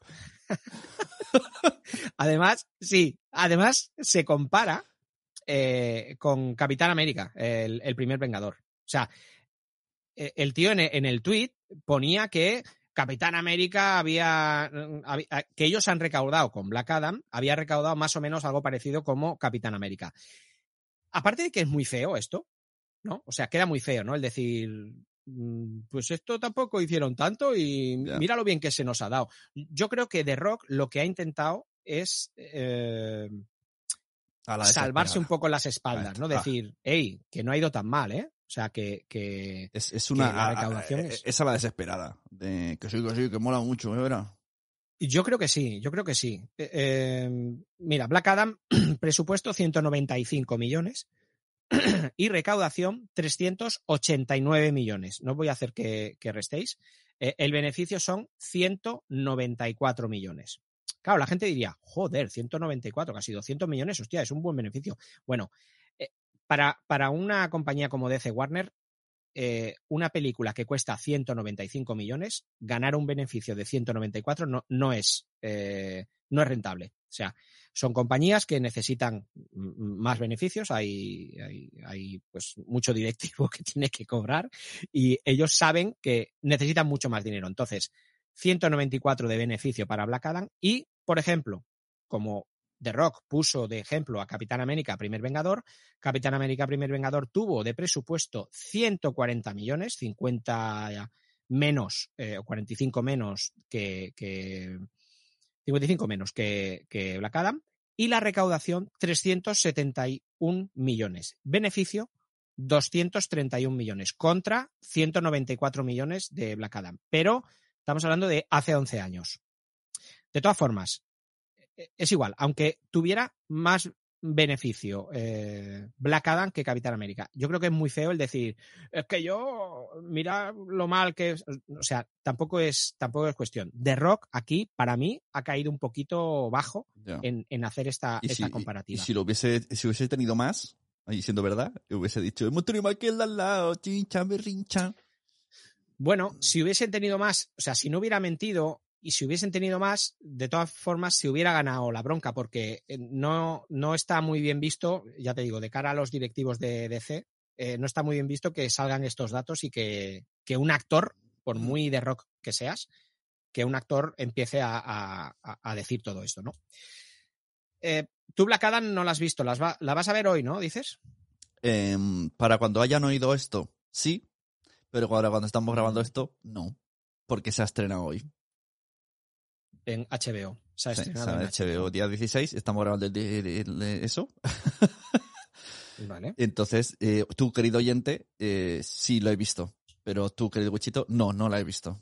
[LAUGHS] Además, sí, además se compara eh, con Capitán América, el, el primer Vengador. O sea, eh, el tío en, e- en el tweet ponía que Capitán América había, mm, había- que ellos han recaudado con Black Adam, había recaudado más o menos algo parecido como Capitán América. Aparte de que es muy feo esto, ¿no? O sea, queda muy feo, ¿no? El decir, mm, pues esto tampoco hicieron tanto y mira lo bien que se nos ha dado. Yo creo que The Rock lo que ha intentado es eh, salvarse un poco las espaldas, ¿no? Decir, hey, que no ha ido tan mal, ¿eh? O sea, que, que Es, es una. que la a- a- recaudación eh, es- es la desesperada. De que sí, que que mola mucho, ¿eh? Verá. Yo creo que sí, yo creo que sí. Eh, eh, mira, Black Adam, [CLEARS THROAT] presupuesto 195 millones [CLEARS THROAT] y recaudación 389 millones. No voy a hacer que, que restéis. Eh, el beneficio son 194 millones. Claro, la gente diría, joder, 194, casi 200 millones, hostia, es un buen beneficio. Bueno, eh, para, para una compañía como DC Warner, eh, una película que cuesta 195 millones, ganar un beneficio de 194 no, no, es, eh, no es rentable. O sea, son compañías que necesitan más beneficios, hay, hay, hay pues mucho directivo [LAUGHS] que tiene que cobrar y ellos saben que necesitan mucho más dinero. Entonces, 194 de beneficio para Black Adam y, por ejemplo, como The Rock puso de ejemplo a Capitán América, primer Vengador. Capitán América, primer Vengador tuvo de presupuesto 140 millones, 50 menos, eh, o 45 menos que, que 55 menos que, que Black Adam. Y la recaudación, 371 millones. Beneficio, 231 millones contra 194 millones de Black Adam. Pero estamos hablando de hace 11 años. De todas formas, es igual, aunque tuviera más beneficio eh, Black Adam que Capitán América. Yo creo que es muy feo el decir, es que yo, mira lo mal que es. O sea, tampoco es, tampoco es cuestión. The Rock aquí, para mí, ha caído un poquito bajo en, en hacer esta, esta si, comparativa. y si lo hubiese, si hubiese tenido más, ahí siendo verdad, hubiese dicho, hemos tenido más que el de al lado, chincha, berrincha. Bueno, si hubiesen tenido más, o sea, si no hubiera mentido y si hubiesen tenido más, de todas formas se hubiera ganado la bronca, porque eh, no, no está muy bien visto, ya te digo, de cara a los directivos de DC, eh, no está muy bien visto que salgan estos datos y que, que un actor, por muy de rock que seas, que un actor empiece a, a- decir todo esto, ¿no? Eh, tú, Black Adam, no la has visto, las va- la vas a ver hoy, ¿no? Dices. Em, para cuando hayan oído esto, sí, pero ahora cuando estamos grabando esto, no, porque se ha estrenado hoy. En HBO. Sí, estrenado o en sea, HBO, día 16, estamos grabando el, el- el- eso. [LAUGHS] Vale. Entonces, eh, tú, querido oyente, eh, sí lo he visto, pero tú, querido Wichito, no, no la he visto.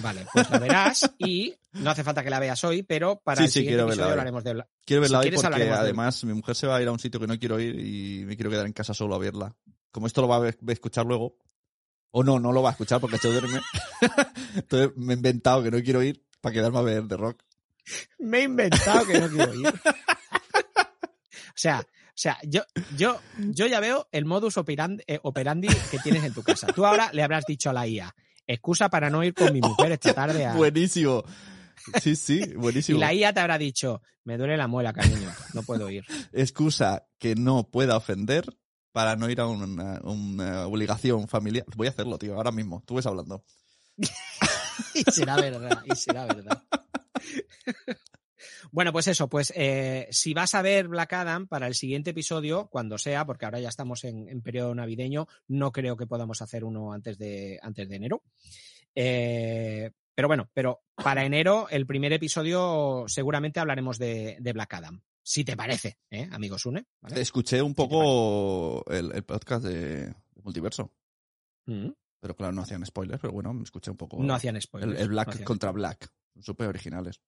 Vale, pues la verás [LAUGHS] y no hace falta que la veas hoy, pero para Sí, el sí, siguiente quiero verla episodio hoy. hablaremos de Quiero verla Si hoy porque además mi mujer se va a ir a un sitio que no quiero ir y me quiero quedar en casa solo a verla. Como esto lo va a ver- va a escuchar luego, o no, no lo va a escuchar porque se duerme. [LAUGHS] Entonces me he inventado que no quiero ir para quedarme a ver The Rock. Me he inventado que no quiero ir. [LAUGHS] o sea, o sea, yo, yo, yo ya veo el modus operandi, eh, operandi que tienes en tu casa. Tú ahora le habrás dicho a la IA, excusa para no ir con mi mujer esta tarde a... [LAUGHS] Buenísimo. Sí, sí, Y buenísimo. la IA te habrá dicho, me duele la muela, cariño, no puedo ir. Excusa que no pueda ofender para no ir a una, una obligación familiar. Voy a hacerlo, tío, ahora mismo. Tú ves hablando. [LAUGHS] [LAUGHS] Y será verdad, y será verdad. [LAUGHS] Bueno, pues eso, pues eh, si vas a ver Black Adam para el siguiente episodio, cuando sea, porque ahora ya estamos en, en periodo navideño, no creo que podamos hacer uno antes de, antes de enero. Eh, pero bueno, pero para enero, el primer episodio, seguramente hablaremos de, de Black Adam. Si te parece, ¿eh, amigo Sune? ¿vale? Escuché un poco el, el podcast de, de Multiverso. Mm, Pero claro, no hacían spoilers, pero bueno, me escuché un poco. No hacían spoilers. el Black no contra Black. Súper originales.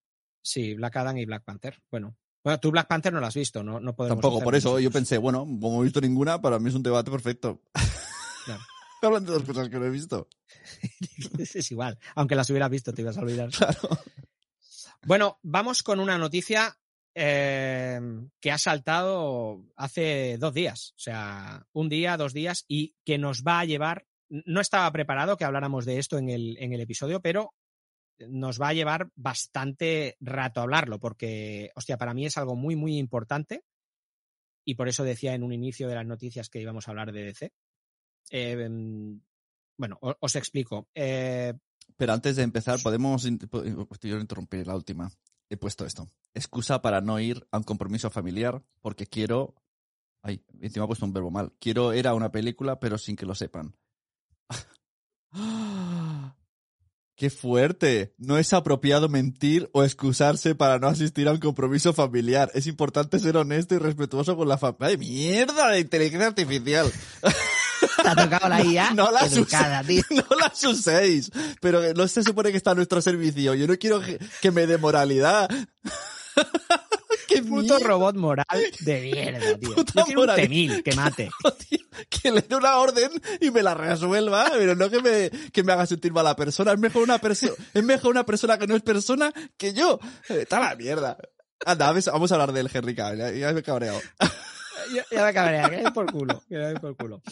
Sí, Black Adam y Black Panther. Bueno, bueno, tú Black Panther no lo has visto, no, no podemos. Tampoco, por eso yo pensé, bueno, como no he visto ninguna, para mí es un debate perfecto. Claro. [LAUGHS] Hablan de dos cosas que no he visto. [LAUGHS] es igual. Aunque las hubieras visto, te ibas a olvidar. Claro. Bueno, vamos con una noticia eh, que ha saltado hace dos días. O sea, un día, dos días, y que nos va a llevar. No estaba preparado que habláramos de esto en el, en el episodio, pero nos va a llevar bastante rato hablarlo, porque, hostia, para mí es algo muy, muy importante. Y por eso decía en un inicio de las noticias que íbamos a hablar de DC. Eh, bueno, os explico. Eh, Pero antes de empezar, podemos. po- Yo interrumpir la última. He puesto esto. Excusa para no ir a un compromiso familiar porque quiero. Ay, encima he puesto un verbo mal. Quiero ir a una película, pero sin que lo sepan. [GASPS] ¡Qué fuerte! No es apropiado mentir o excusarse para no asistir a un compromiso familiar. Es importante ser honesto y respetuoso con la familia. ¡Ay, mierda! La inteligencia artificial. te ha tocado la IA [LAUGHS] No las educada, tío. [LAUGHS] no las uséis. Pero no se supone que está a nuestro servicio. Yo no quiero que, que me dé moralidad. [LAUGHS] ¡Qué Puto mierda! robot moral de mierda, tío. Puta Yo quiero un moral. T-1000 que mate. [LAUGHS] tío, que le dé una orden y me la resuelva, pero no que me, que me haga sentir mala persona. Es mejor una persona, es mejor una persona que no es persona que yo. Eh, Está la mierda. Anda, vamos a hablar del Henry Cavill, ya, me he cabreado. [LAUGHS] Ya, ya me cabrea, que por culo. Que por culo.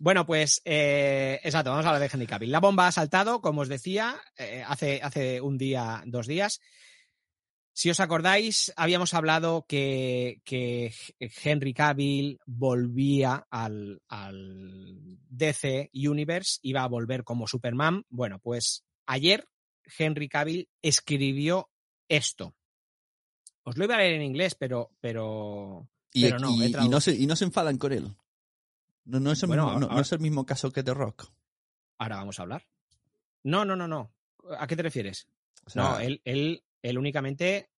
Bueno, pues, eh, exacto, vamos a hablar de Henry Cavill. La bomba ha saltado, como os decía, eh, hace, hace un día, dos días. Si os acordáis, habíamos hablado que, que Henry Cavill volvía al, al DC Universe, iba a volver como Superman. Bueno, pues ayer Henry Cavill escribió esto. Os lo iba a leer en inglés, pero, pero, Y, pero no, y- y no, se, y no se enfadan con él. No, no es el, Bueno, mismo, no- es el mismo caso que The Rock. Ahora vamos a hablar. No, no, no, no. ¿A qué te refieres? O sea, no, él, él, él únicamente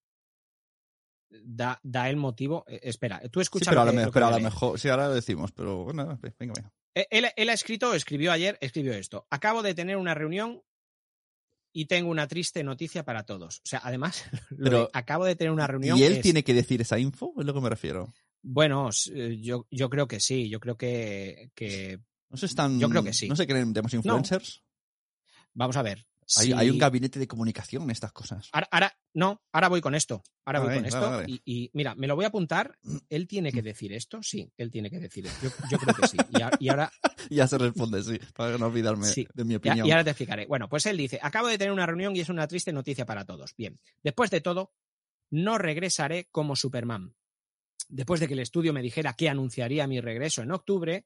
da, da el motivo. eh, espera, tú sí, escucha. pero a lo lo, que- lo pero a lo mejor, sí, ahora lo decimos, pero bueno, venga, venga. Eh, Él, él ha escrito, escribió ayer, escribió esto. Acabo de tener una reunión y tengo una triste noticia para todos. O sea, además, [LAUGHS] lo Pero- de acabo de tener una reunión. ¿Y él es- tiene que decir esa info? Es lo que me refiero. Bueno, eh, yo, yo creo que sí. Yo creo que, que No se están. Yo creo que sí. No se creen No. influencers. vamos a ver. Hay, un gabinete de comunicación en estas cosas. Ahora, ahora- no, ahora voy con esto. Ahora Ah, voy con esto. vale, vale. Y, y mira, me lo voy a apuntar. [CLEARS THROAT] ¿Él tiene que decir esto? Sí, él tiene que decir esto. Yo, yo creo que sí. Y, a- y ahora, [LAUGHS] Ya se responde, sí, para no olvidarme Sí. de mi Ya- opinión. y ahora te explicaré. Bueno, pues él dice, acabo de tener una reunión y es una triste noticia para todos. Bien, después de todo, no regresaré como Superman. Después de que el estudio me dijera que anunciaría mi regreso en octubre,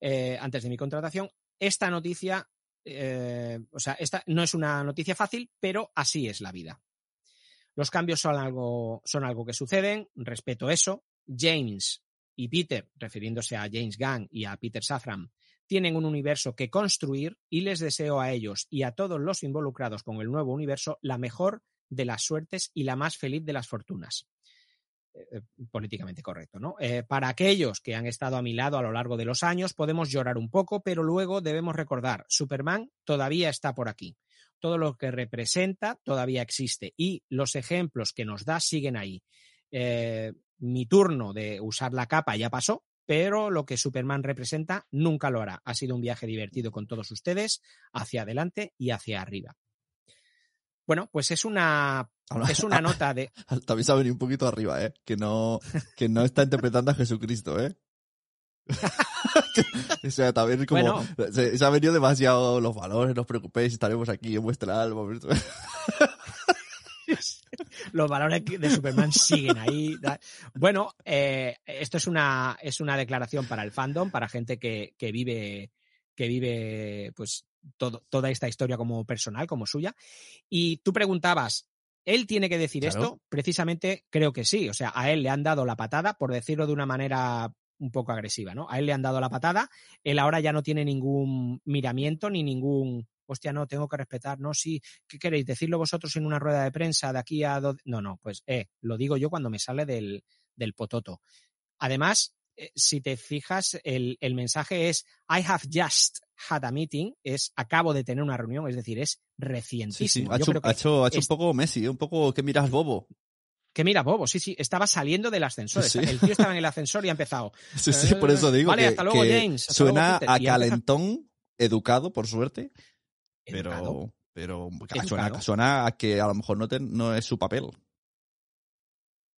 eh, antes de mi contratación, esta noticia, eh, o sea, esta no es una noticia fácil, pero así es la vida. Los cambios son algo, son algo que suceden, respeto eso. James y Peter, refiriéndose a James Gunn y a Peter Safran, tienen un universo que construir y les deseo a ellos y a todos los involucrados con el nuevo universo la mejor de las suertes y la más feliz de las fortunas. Eh, eh, políticamente correcto, ¿no? Eh, para aquellos que han estado a mi lado a lo largo de los años, podemos llorar un poco, pero luego debemos recordar, Superman todavía está por aquí. Todo lo que representa todavía existe y los ejemplos que nos da siguen ahí. Mi turno de usar la capa ya pasó, pero lo que Superman representa nunca lo hará. Ha sido un viaje divertido con todos ustedes, hacia adelante y hacia arriba. Bueno, pues es una, es una [LAUGHS] nota de... También se ha venido un poquito arriba, ¿eh? Que no, que no está interpretando a Jesucristo, ¿eh? [LAUGHS] o sea, también como... Bueno. Se, se ha venido demasiado los valores, no os preocupéis, estaremos aquí en vuestra alma. [LAUGHS] los valores de Superman siguen ahí. Bueno, eh, esto es una, es una declaración para el fandom, para gente que, que vive, que vive pues todo- toda esta historia como personal, como suya. Y tú preguntabas, ¿él tiene que decir Claro. esto? Precisamente creo que sí. O sea, a él le han dado la patada, por decirlo de una manera un poco agresiva, ¿no? A él le han dado la patada, él ahora ya no tiene ningún miramiento ni ningún, hostia, no, tengo que respetar, no, sí, ¿qué queréis? ¿Decirlo vosotros en una rueda de prensa de aquí a dos? No, no, pues, eh, lo digo yo cuando me sale del, del pototo. Además, si te fijas, el, el mensaje es I have just had a meeting, es acabo de tener una reunión, es decir, es Sí, sí, recientísimo. ha Yo hecho, creo que ha hecho, ha hecho es- un poco Messi, ¿eh? un poco que miras bobo. que mira, Bobo, sí, sí, estaba saliendo del ascensor. Sí, sí. El tío estaba en el ascensor y ha empezado. [LAUGHS] Sí, sí, por eso digo Vale, que, hasta luego, que James. hasta suena a calentón, educado, por suerte, Educado. pero, pero suena, suena a que a lo mejor no, te- no es su papel.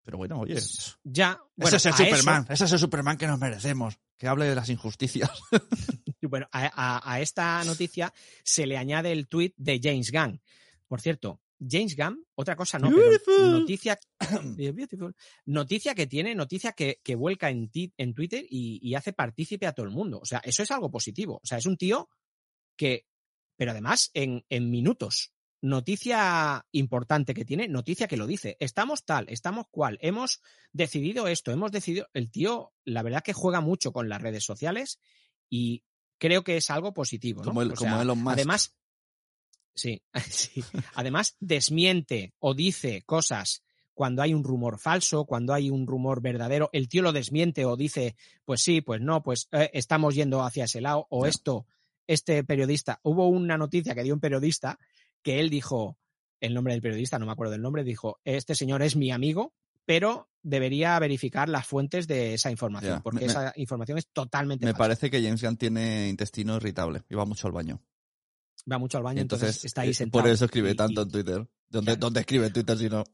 Pero bueno, oye. Ya, bueno, ese es el eso- Superman, ese es el Superman que nos merecemos. Que hable de las injusticias. [LAUGHS] Y Bueno, a, a- a esta noticia se le añade el tuit de James Gunn. Por cierto, James Gunn, otra cosa no, pero noticia, [COUGHS] Beautiful. noticia que tiene, noticia que, que vuelca en, ti- en Twitter y, y hace partícipe a todo el mundo. O sea, eso es algo positivo. O sea, es un tío que, pero además en, en minutos, noticia importante que tiene, noticia que lo dice. Estamos tal, estamos cual, hemos decidido esto, hemos decidido. El tío, la verdad que juega mucho con las redes sociales y creo que es algo positivo. ¿no? Como el- O como sea, Elon Musk. Además, sí, [LAUGHS] sí. Además, desmiente o dice cosas cuando hay un rumor falso, cuando hay un rumor verdadero, el tío lo desmiente o dice, pues sí, pues no, pues eh, estamos yendo hacia ese lado, o esto, este periodista, hubo una noticia que dio un periodista que él dijo, el nombre del periodista, no me acuerdo del nombre, dijo, este señor es mi amigo, pero debería verificar las fuentes de esa información, porque me- esa información es totalmente Me falsa. parece que James Gunn tiene intestino irritable y va mucho al baño. Va mucho al baño, entonces, Entonces, está ahí eh, sentado. por eso escribe y- tanto en Twitter. ¿Dónde, Claro. ¿Dónde escribe en Twitter si no?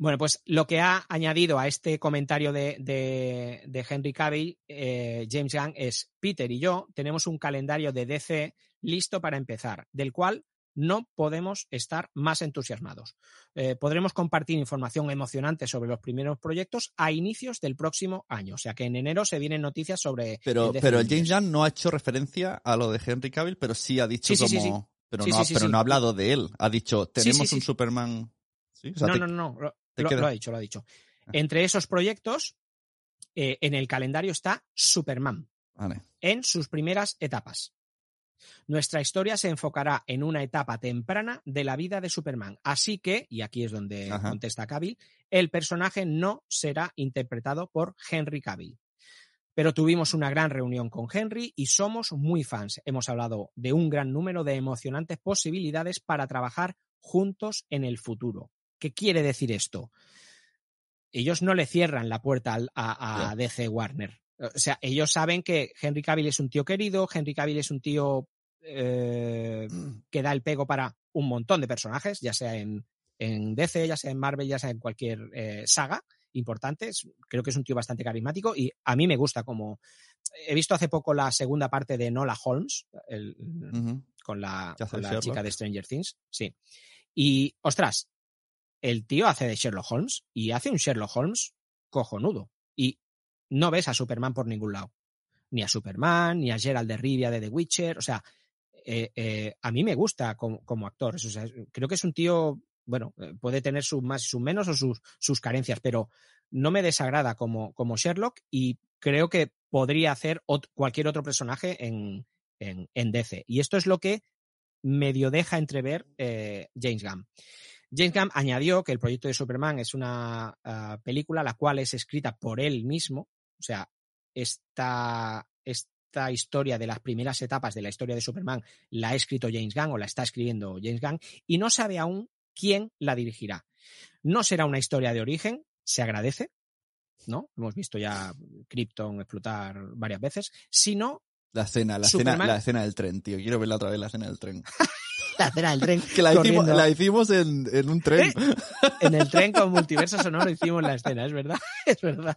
Bueno, pues lo que ha añadido a este comentario de, de- de Henry Cavill, eh, James Gunn, es Peter y yo tenemos un calendario de DC listo para empezar, del cual no podemos estar más entusiasmados. Eh, podremos compartir información emocionante sobre los primeros proyectos a inicios del próximo año. O sea que en enero se vienen noticias sobre. Pero, pero el. James Gunn no ha hecho referencia a lo de Henry Cavill, pero sí ha dicho Sí, como... sí, sí. Pero, no, ha- sí, pero sí. no ha hablado de él. Ha dicho, tenemos un. Superman... ¿Sí? O sea, no, te, no, no, no. Lo, lo ha dicho, lo ha dicho. Entre esos proyectos, eh, en el calendario está Superman, Vale. en sus primeras etapas. Nuestra historia se enfocará en una etapa temprana de la vida de Superman. Así que, y aquí es donde Ajá. contesta Cavill, el personaje no será interpretado por Henry Cavill. Pero tuvimos una gran reunión con Henry y somos muy fans. Hemos hablado de un gran número de emocionantes posibilidades para trabajar juntos en el futuro. ¿Qué quiere decir esto? Ellos no le cierran la puerta al- a, a Ya. DC Warner. O sea, ellos saben que Henry Cavill es un tío querido, Henry Cavill es un tío eh, que da el pego para un montón de personajes, ya sea en, en DC, ya sea en Marvel, ya sea en cualquier eh, saga importante. Creo que es un tío bastante carismático y a mí me gusta como... He visto hace poco la segunda parte de Nola Holmes, el- con la, con la chica de Stranger Things, sí. Y, ostras, el tío hace de Sherlock Holmes y hace un Sherlock Holmes cojonudo. Y no ves a Superman por ningún lado. Ni a Superman, ni a Gerald de Rivia de The Witcher. O sea, eh, eh, a mí me gusta como, actor. Creo que es un tío, bueno, eh, puede tener sus más y sus menos o sus, sus carencias, pero no me desagrada como, como Sherlock y creo que podría hacer cualquier otro personaje en, en, en DC. Y esto es lo que medio deja entrever James Gunn. James Gunn añadió que el proyecto de Superman es una ah, película la cual es escrita por él mismo, o sea, esta, esta historia de las primeras etapas de la historia de Superman la ha escrito James Gunn o la está escribiendo James Gunn y no sabe aún quién la dirigirá. No será una historia de origen, se agradece, ¿no? Hemos visto ya Krypton explotar varias veces, sino La escena, la escena, la escena del tren, tío. Quiero verla otra vez, la escena del tren. [LAUGHS] la escena del tren. Que la hicimos, la hicimos en, en un tren. En el tren con multiverso sonoro hicimos la escena, es verdad, [LAUGHS] es verdad.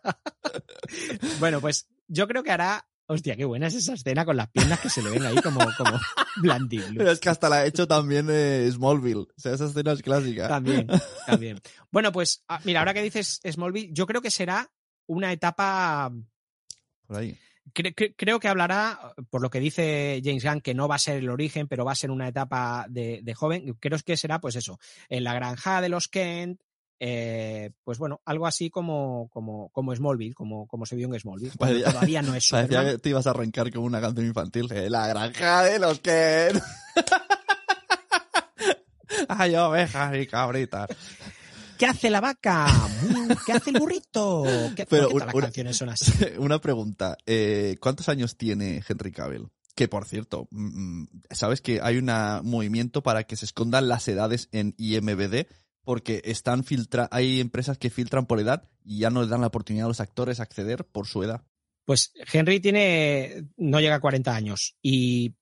Bueno, pues yo creo que hará. Hostia, qué buena es esa escena con las piernas que se le ven ahí como, como. Pero es que hasta la ha hecho también eh, Smallville. O sea, esa escena es clásica. También, [LAUGHS] también. Bueno, pues ah, mira, ahora que dices Smallville, yo creo que será una etapa. Por ahí. Cre- cre- creo que hablará, por lo que dice James Gunn, que no va a ser el origen, pero va a ser una etapa de, de joven. Creo que será, pues eso, en la granja de los Kent. eh, pues bueno, algo así como, como, como Smallville, como, como se vio en Smallville. Parecía- todavía no es Parecía que te ibas a arrancar como una canción infantil. eh, La granja de los que. [LAUGHS] Hay ovejas y cabritas. ¿Qué hace la vaca? Mm, ¿Qué hace el burrito? ¿Qué, Pero ¿por qué todas las una- canciones son así? [LAUGHS] Una pregunta. eh, ¿Cuántos años tiene Henry Cavill? Que por cierto, mm, sabes que hay un movimiento para que se escondan las edades en IMBD porque están filtra hay empresas que filtran por edad y ya no le dan la oportunidad a los actores a acceder por su edad. Pues Henry tiene, no llega a 40 años y,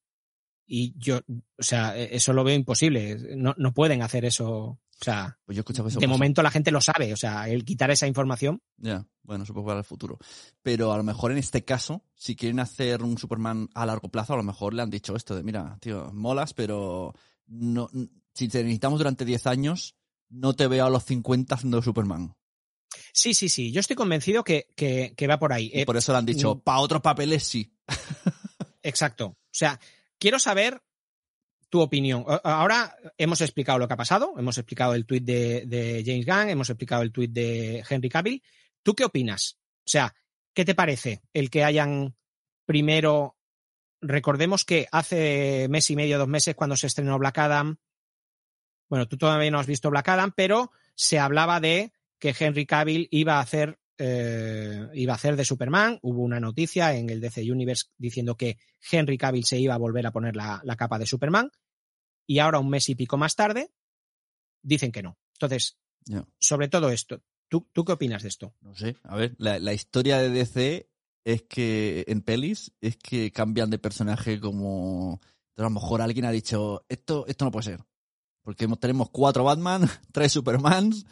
y yo, o sea, eso lo veo imposible. No, no pueden hacer eso. O sea, Pues yo escuchaba eso. de momento la gente lo sabe. O sea, el quitar esa información. Ya, bueno, supongo para el futuro. Pero a lo mejor en este caso, si quieren hacer un Superman a largo plazo, a lo mejor le han dicho esto de, mira, tío, molas, pero no, si te necesitamos durante 10 años, no te veo a los 50 haciendo Superman. Sí, sí, sí. Yo estoy convencido que, que, que va por ahí. Y Eh, por eso le han dicho, mm. para otros papeles sí. [LAUGHS] Exacto. O sea, quiero saber tu opinión. Ahora hemos explicado lo que ha pasado, hemos explicado el tuit de, de James Gunn, hemos explicado el tuit de Henry Cavill. ¿Tú qué opinas? O sea, ¿qué te parece el que hayan primero... Recordemos que hace mes y medio, dos meses, cuando se estrenó Black Adam, bueno, tú todavía no has visto Black Adam, pero se hablaba de que Henry Cavill iba a hacer eh, iba a hacer de Superman. Hubo una noticia en el DC Universe diciendo que Henry Cavill se iba a volver a poner la, la capa de Superman. Y ahora, un mes y pico más tarde, dicen que no. Entonces, sobre todo esto, ¿tú, ¿tú qué opinas de esto? No sé, a ver, la, la historia de DC es que en pelis es que cambian de personaje como... A lo mejor alguien ha dicho, esto, esto no puede ser. Porque tenemos cuatro Batman, [LAUGHS] tres Supermans,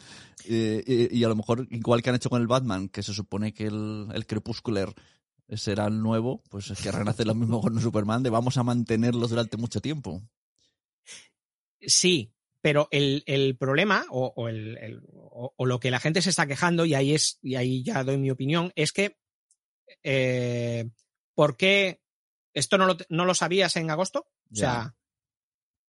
eh, y, y a lo mejor igual que han hecho con el Batman, que se supone que el, el Crepuscular será el nuevo, pues es querrán hacer lo mismo con un Superman, de vamos a mantenerlos durante mucho tiempo. Sí, pero el, el problema, o, o el, el- o- o lo que la gente se está quejando, y ahí es, y ahí ya doy mi opinión, es que eh, ¿por qué esto no lo, no lo sabías en agosto? O sea,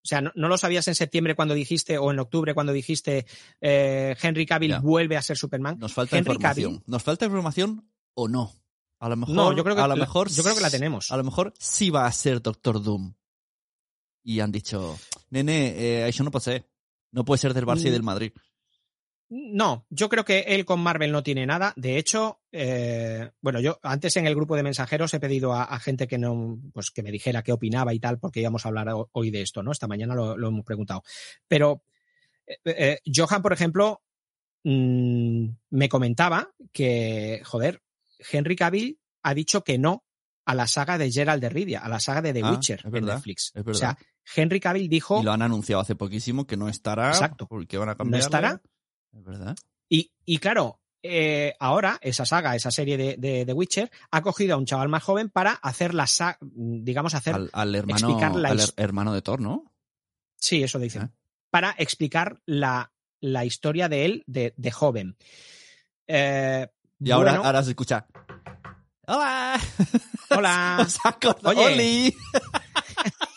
O sea, no, no lo sabías en septiembre cuando dijiste, o en octubre cuando dijiste eh, Henry Cavill Ya. vuelve a ser Superman. Nos falta Henry información. Cavill- ¿Nos falta información o no? A lo mejor, No, yo creo que a lo mejor, yo creo que la tenemos. A lo mejor sí va a ser Doctor Doom. Y han dicho, nene, eh, eso no puede ser. No puede ser del Barça y Mm. del Madrid. No, yo creo que él con Marvel no tiene nada. De hecho, eh, bueno, yo antes en el grupo de mensajeros he pedido a, a gente que no, pues que me dijera qué opinaba y tal, porque íbamos a hablar ho- hoy de esto, ¿no? Esta mañana lo, lo hemos preguntado. Pero eh, eh, Johan, por ejemplo, mm, me comentaba que, joder, Henry Cavill ha dicho que no a la saga de Gerald de Rivia, a la saga de The Ah, Witcher es en verdad, Netflix. O verdad. sea, Henry Cavill dijo Y lo han anunciado hace poquísimo que no estará. Exacto. Porque van a no cambiar. estará. Es verdad. Y, y claro, eh, ahora esa saga, esa serie de, de, de Witcher, ha cogido a un chaval más joven para hacer la saga, digamos, hacer. Al, al hermano, explicar la al his- her- hermano de Thor, ¿no? Sí, eso dicen. Ah. Para explicar la, la historia de él de, de joven. Eh, Y ahora, bueno, ahora se escucha. ¡Hola! [LAUGHS] Hola. [LAUGHS] ¿Os? Oye. ¡Oli!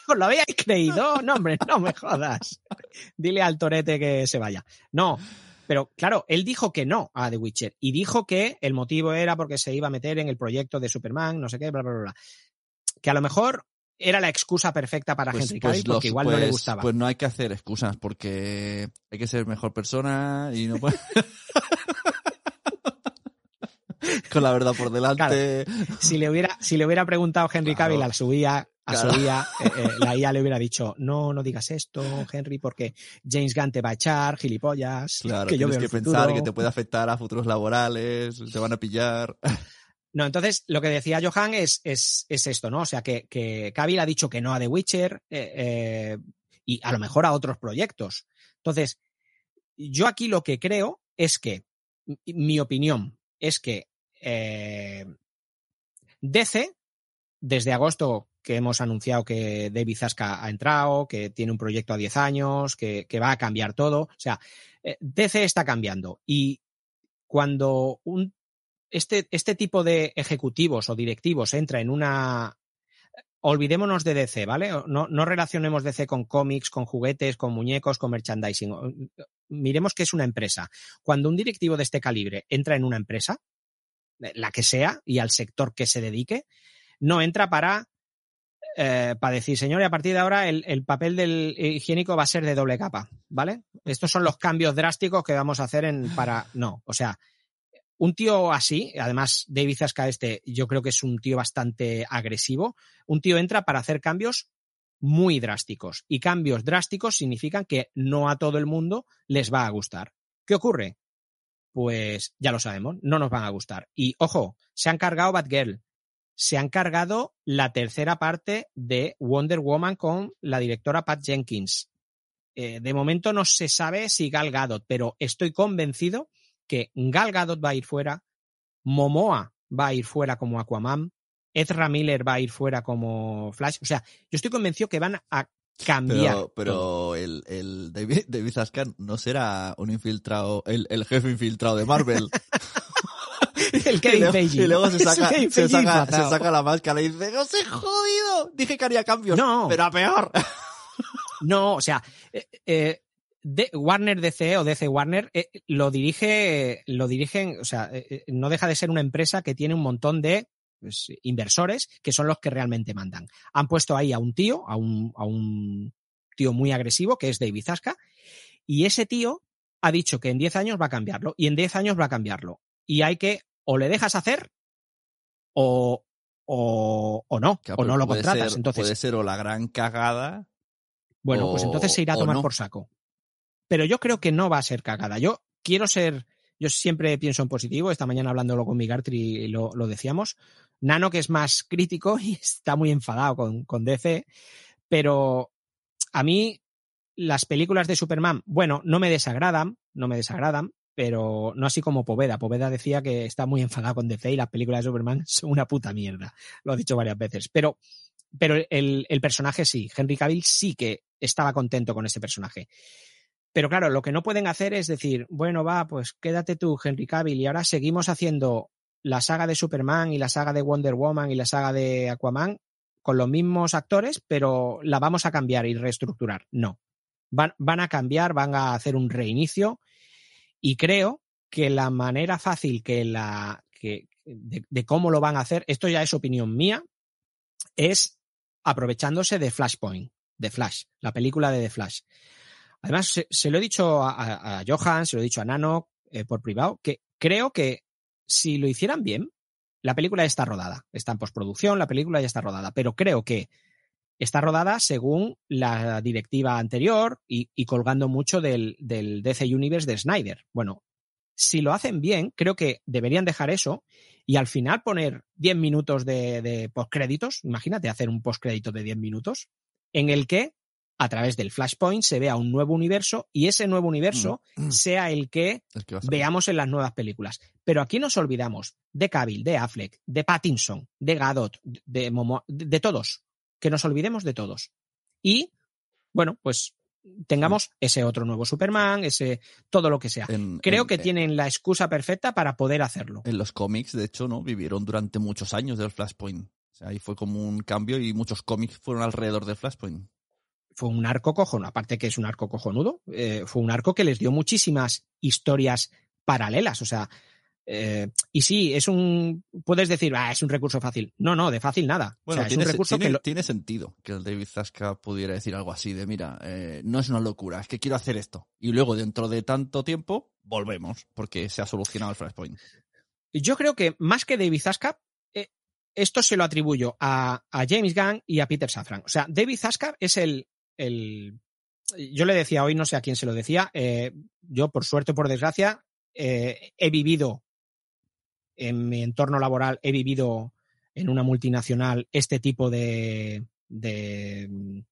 ¿Os [LAUGHS] lo habíais creído? No, hombre, no me jodas. Dile al torete que se vaya. No, pero claro, él dijo que no a The Witcher y dijo que el motivo era porque se iba a meter en el proyecto de Superman, no sé qué, bla, bla, bla. Que a lo mejor era la excusa perfecta para Pues, Henry pues Cavill porque los- igual no le pues- gustaba. Pues no hay que hacer excusas porque hay que ser mejor persona y no puede... [LAUGHS] Con la verdad por delante. si, le hubiera, si le hubiera preguntado Henry Claro. Cavill a su IA, a Claro. su IA, eh, eh, la [LAUGHS] IA le hubiera dicho, no, no digas esto, Henry, porque James Gunn te va a echar, gilipollas, Claro, que yo tienes veo que pensar futuro". que te puede afectar a futuros laborales, te van a pillar. [LAUGHS] No, entonces lo que decía Johan es, es, es esto, ¿no? O sea, que, que Cavill ha dicho que no a The Witcher eh, y a lo mejor a otros proyectos. Entonces, yo aquí lo que creo es que, mi- opinión es que DC, desde agosto que hemos anunciado que David Zaska ha entrado, que tiene un proyecto a 10 años, que, que va a cambiar todo, o sea, eh, DC está cambiando y cuando un este, este tipo de ejecutivos o directivos entra en una. Olvidémonos de DC, ¿vale? No, no relacionemos DC con cómics, con juguetes, con muñecos, con merchandising. Miremos que es una empresa. Cuando un directivo de este calibre entra en una empresa, la que sea, y al sector que se dedique, no entra para, eh, para decir, señor, y a partir de ahora el, el papel del higiénico va a ser de doble capa, ¿vale? Estos son los cambios drásticos que vamos a hacer en, para. No, o sea, un tío así, además David Zaska este, yo creo que es un tío bastante agresivo, un tío entra para hacer cambios muy drásticos y cambios drásticos significan que no a todo el mundo les va a gustar. ¿Qué ocurre? Pues ya lo sabemos, no nos van a gustar. Y ojo, se han cargado Batgirl, se han cargado la tercera parte de Wonder Woman con la directora Pat Jenkins. Eh, de momento no se sabe si Gal Gadot, pero estoy convencido que Gal Gadot va a ir fuera, Momoa va a ir fuera como Aquaman, Ezra Miller va a ir fuera como Flash. O sea, yo estoy convencido que van a cambiar. Pero, pero el, el David, David no será un infiltrado, el, el jefe infiltrado de Marvel. [LAUGHS] [LAUGHS] el Kevin Feige. y luego se [LAUGHS] saca, se, saca, se disfrazado. saca la máscara y dice, ¡Os he jodido! Dije que haría cambios, No. pero a peor. [LAUGHS] No, o sea, eh, eh, de- Warner DC o DC Warner eh, lo dirige, lo dirigen, o sea, eh, no deja de ser una empresa que tiene un montón de pues, inversores que son los que realmente mandan. Han puesto ahí a un tío, a un, a un tío muy agresivo que es David Zaska, y ese tío ha dicho que en 10 años va a cambiarlo y en 10 años va a cambiarlo. Y hay que o le dejas hacer o, o, o no, Claro, o no lo contratas. ser- Entonces, Puede ser o la gran cagada. bueno, pues entonces se irá a tomar no. por saco. Pero yo creo que no va a ser cagada. Yo quiero ser, yo siempre pienso en positivo. Esta mañana hablándolo con mi lo, lo decíamos. Nano, que es más crítico [LAUGHS] y está muy enfadado con, con DC, pero a mí las películas de Superman, bueno, no me desagradan, no me desagradan, pero no así como Poveda. Poveda decía que está muy enfadado con DC y las películas de Superman [LAUGHS] son una puta mierda. Lo ha dicho varias veces. Pero, pero el, el personaje sí, Henry Cavill sí que estaba contento con ese personaje. Pero claro, lo que no pueden hacer es decir, bueno, va, pues quédate tú, Henry Cavill, y ahora seguimos haciendo la saga de Superman y la saga de Wonder Woman y la saga de Aquaman con los mismos actores, pero la vamos a cambiar y reestructurar. No. Van, van a cambiar, van a hacer un reinicio y creo que la manera fácil que la, que, de, cómo lo van a hacer, esto ya es opinión mía, es aprovechándose de Flashpoint, de Flash, la película de The Flash. Además, se, lo he dicho a, Johan, se lo he dicho a Nano eh, por privado, que creo que si lo hicieran bien, la película ya está rodada, está en postproducción, la película ya está rodada, pero creo que está rodada según la directiva anterior y, y colgando mucho del, del, DC Universe de Snyder. Bueno, si lo hacen bien, creo que deberían dejar eso y al final poner 10 minutos de, de postcréditos, imagínate hacer un postcrédito de 10 minutos, en el que a través del Flashpoint se vea un nuevo universo y ese nuevo universo mm. sea el que, El veamos en las nuevas películas. Pero aquí nos olvidamos de Cavill, de Affleck, de Pattinson, de Gadot, de Momo, de todos. Que nos olvidemos de todos. Y, bueno, pues tengamos ese otro nuevo Superman, ese todo lo que sea. En- Creo en- que en- tienen la excusa perfecta para poder hacerlo. En los cómics, de hecho, ¿no? Vivieron durante muchos años del Flashpoint. O sea, ahí fue como un cambio y muchos cómics fueron alrededor del Flashpoint. fue un arco cojonudo, aparte que es un arco cojonudo, eh, fue un arco que les dio muchísimas historias paralelas, o sea, eh, y sí, es un, puedes decir, ah, es un recurso fácil. No, no, de fácil nada. Bueno, o sea, es tiene, un recurso tiene- que lo- tiene sentido que el David Zaska pudiera decir algo así de, mira, eh, no es una locura, es que quiero hacer esto. Y luego, dentro de tanto tiempo, volvemos, porque se ha solucionado el Flashpoint. Yo creo que más que David Zaska, eh, esto se lo atribuyo a, a James Gunn y a Peter Safran. O sea, David Zaska es el, el yo le decía hoy, no sé a quién se lo decía, yo por suerte o por desgracia he vivido en mi entorno laboral, he vivido en una multinacional este tipo de, de,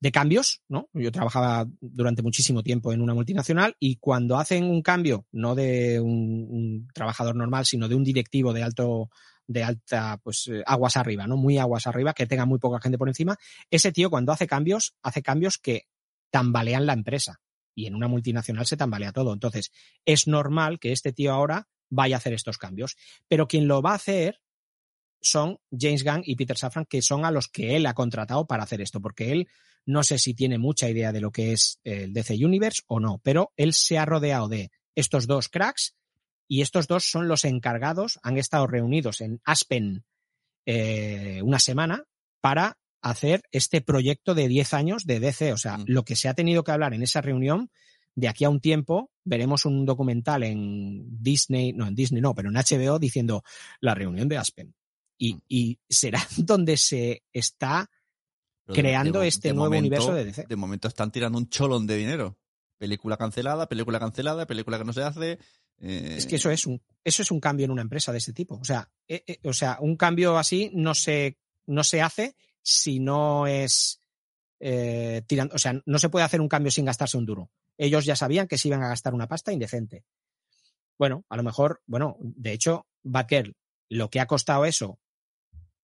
de cambios, ¿no? Yo trabajaba durante muchísimo tiempo en una multinacional y cuando hacen un cambio, no de un, un trabajador normal, sino de un directivo de alto de alta, pues eh, aguas arriba, ¿no? Muy aguas arriba, que tenga muy poca gente por encima. Ese tío cuando hace cambios, hace cambios que tambalean la empresa. Y en una multinacional se tambalea todo. Entonces, es normal que este tío ahora vaya a hacer estos cambios. Pero quien lo va a hacer son James Gunn y Peter Safran, que son a los que él ha contratado para hacer esto, porque él no sé si tiene mucha idea de lo que es el DC Universe o no, pero él se ha rodeado de estos dos cracks y estos dos son los encargados, han estado reunidos en Aspen eh, una semana para hacer este proyecto de 10 años de DC. O sea, Mm. lo que se ha tenido que hablar en esa reunión, de aquí a un tiempo veremos un documental en Disney, no, en Disney no, pero en HBO diciendo la reunión de Aspen. Y, Mm. y será [LAUGHS] donde se está Pero creando de- este de nuevo momento- universo de DC. De momento están tirando un cholón de dinero. Película cancelada, película cancelada, película que no se hace. eh, Es que eso es un, eso es un cambio en una empresa de este tipo. O sea, eh, eh, o sea, un cambio así no se, no se hace si no es eh, tirando, o sea, no se puede hacer un cambio sin gastarse un duro. Ellos ya sabían que se iban a gastar una pasta indecente. Bueno, a lo mejor, bueno, de hecho, Batgirl, lo que ha costado eso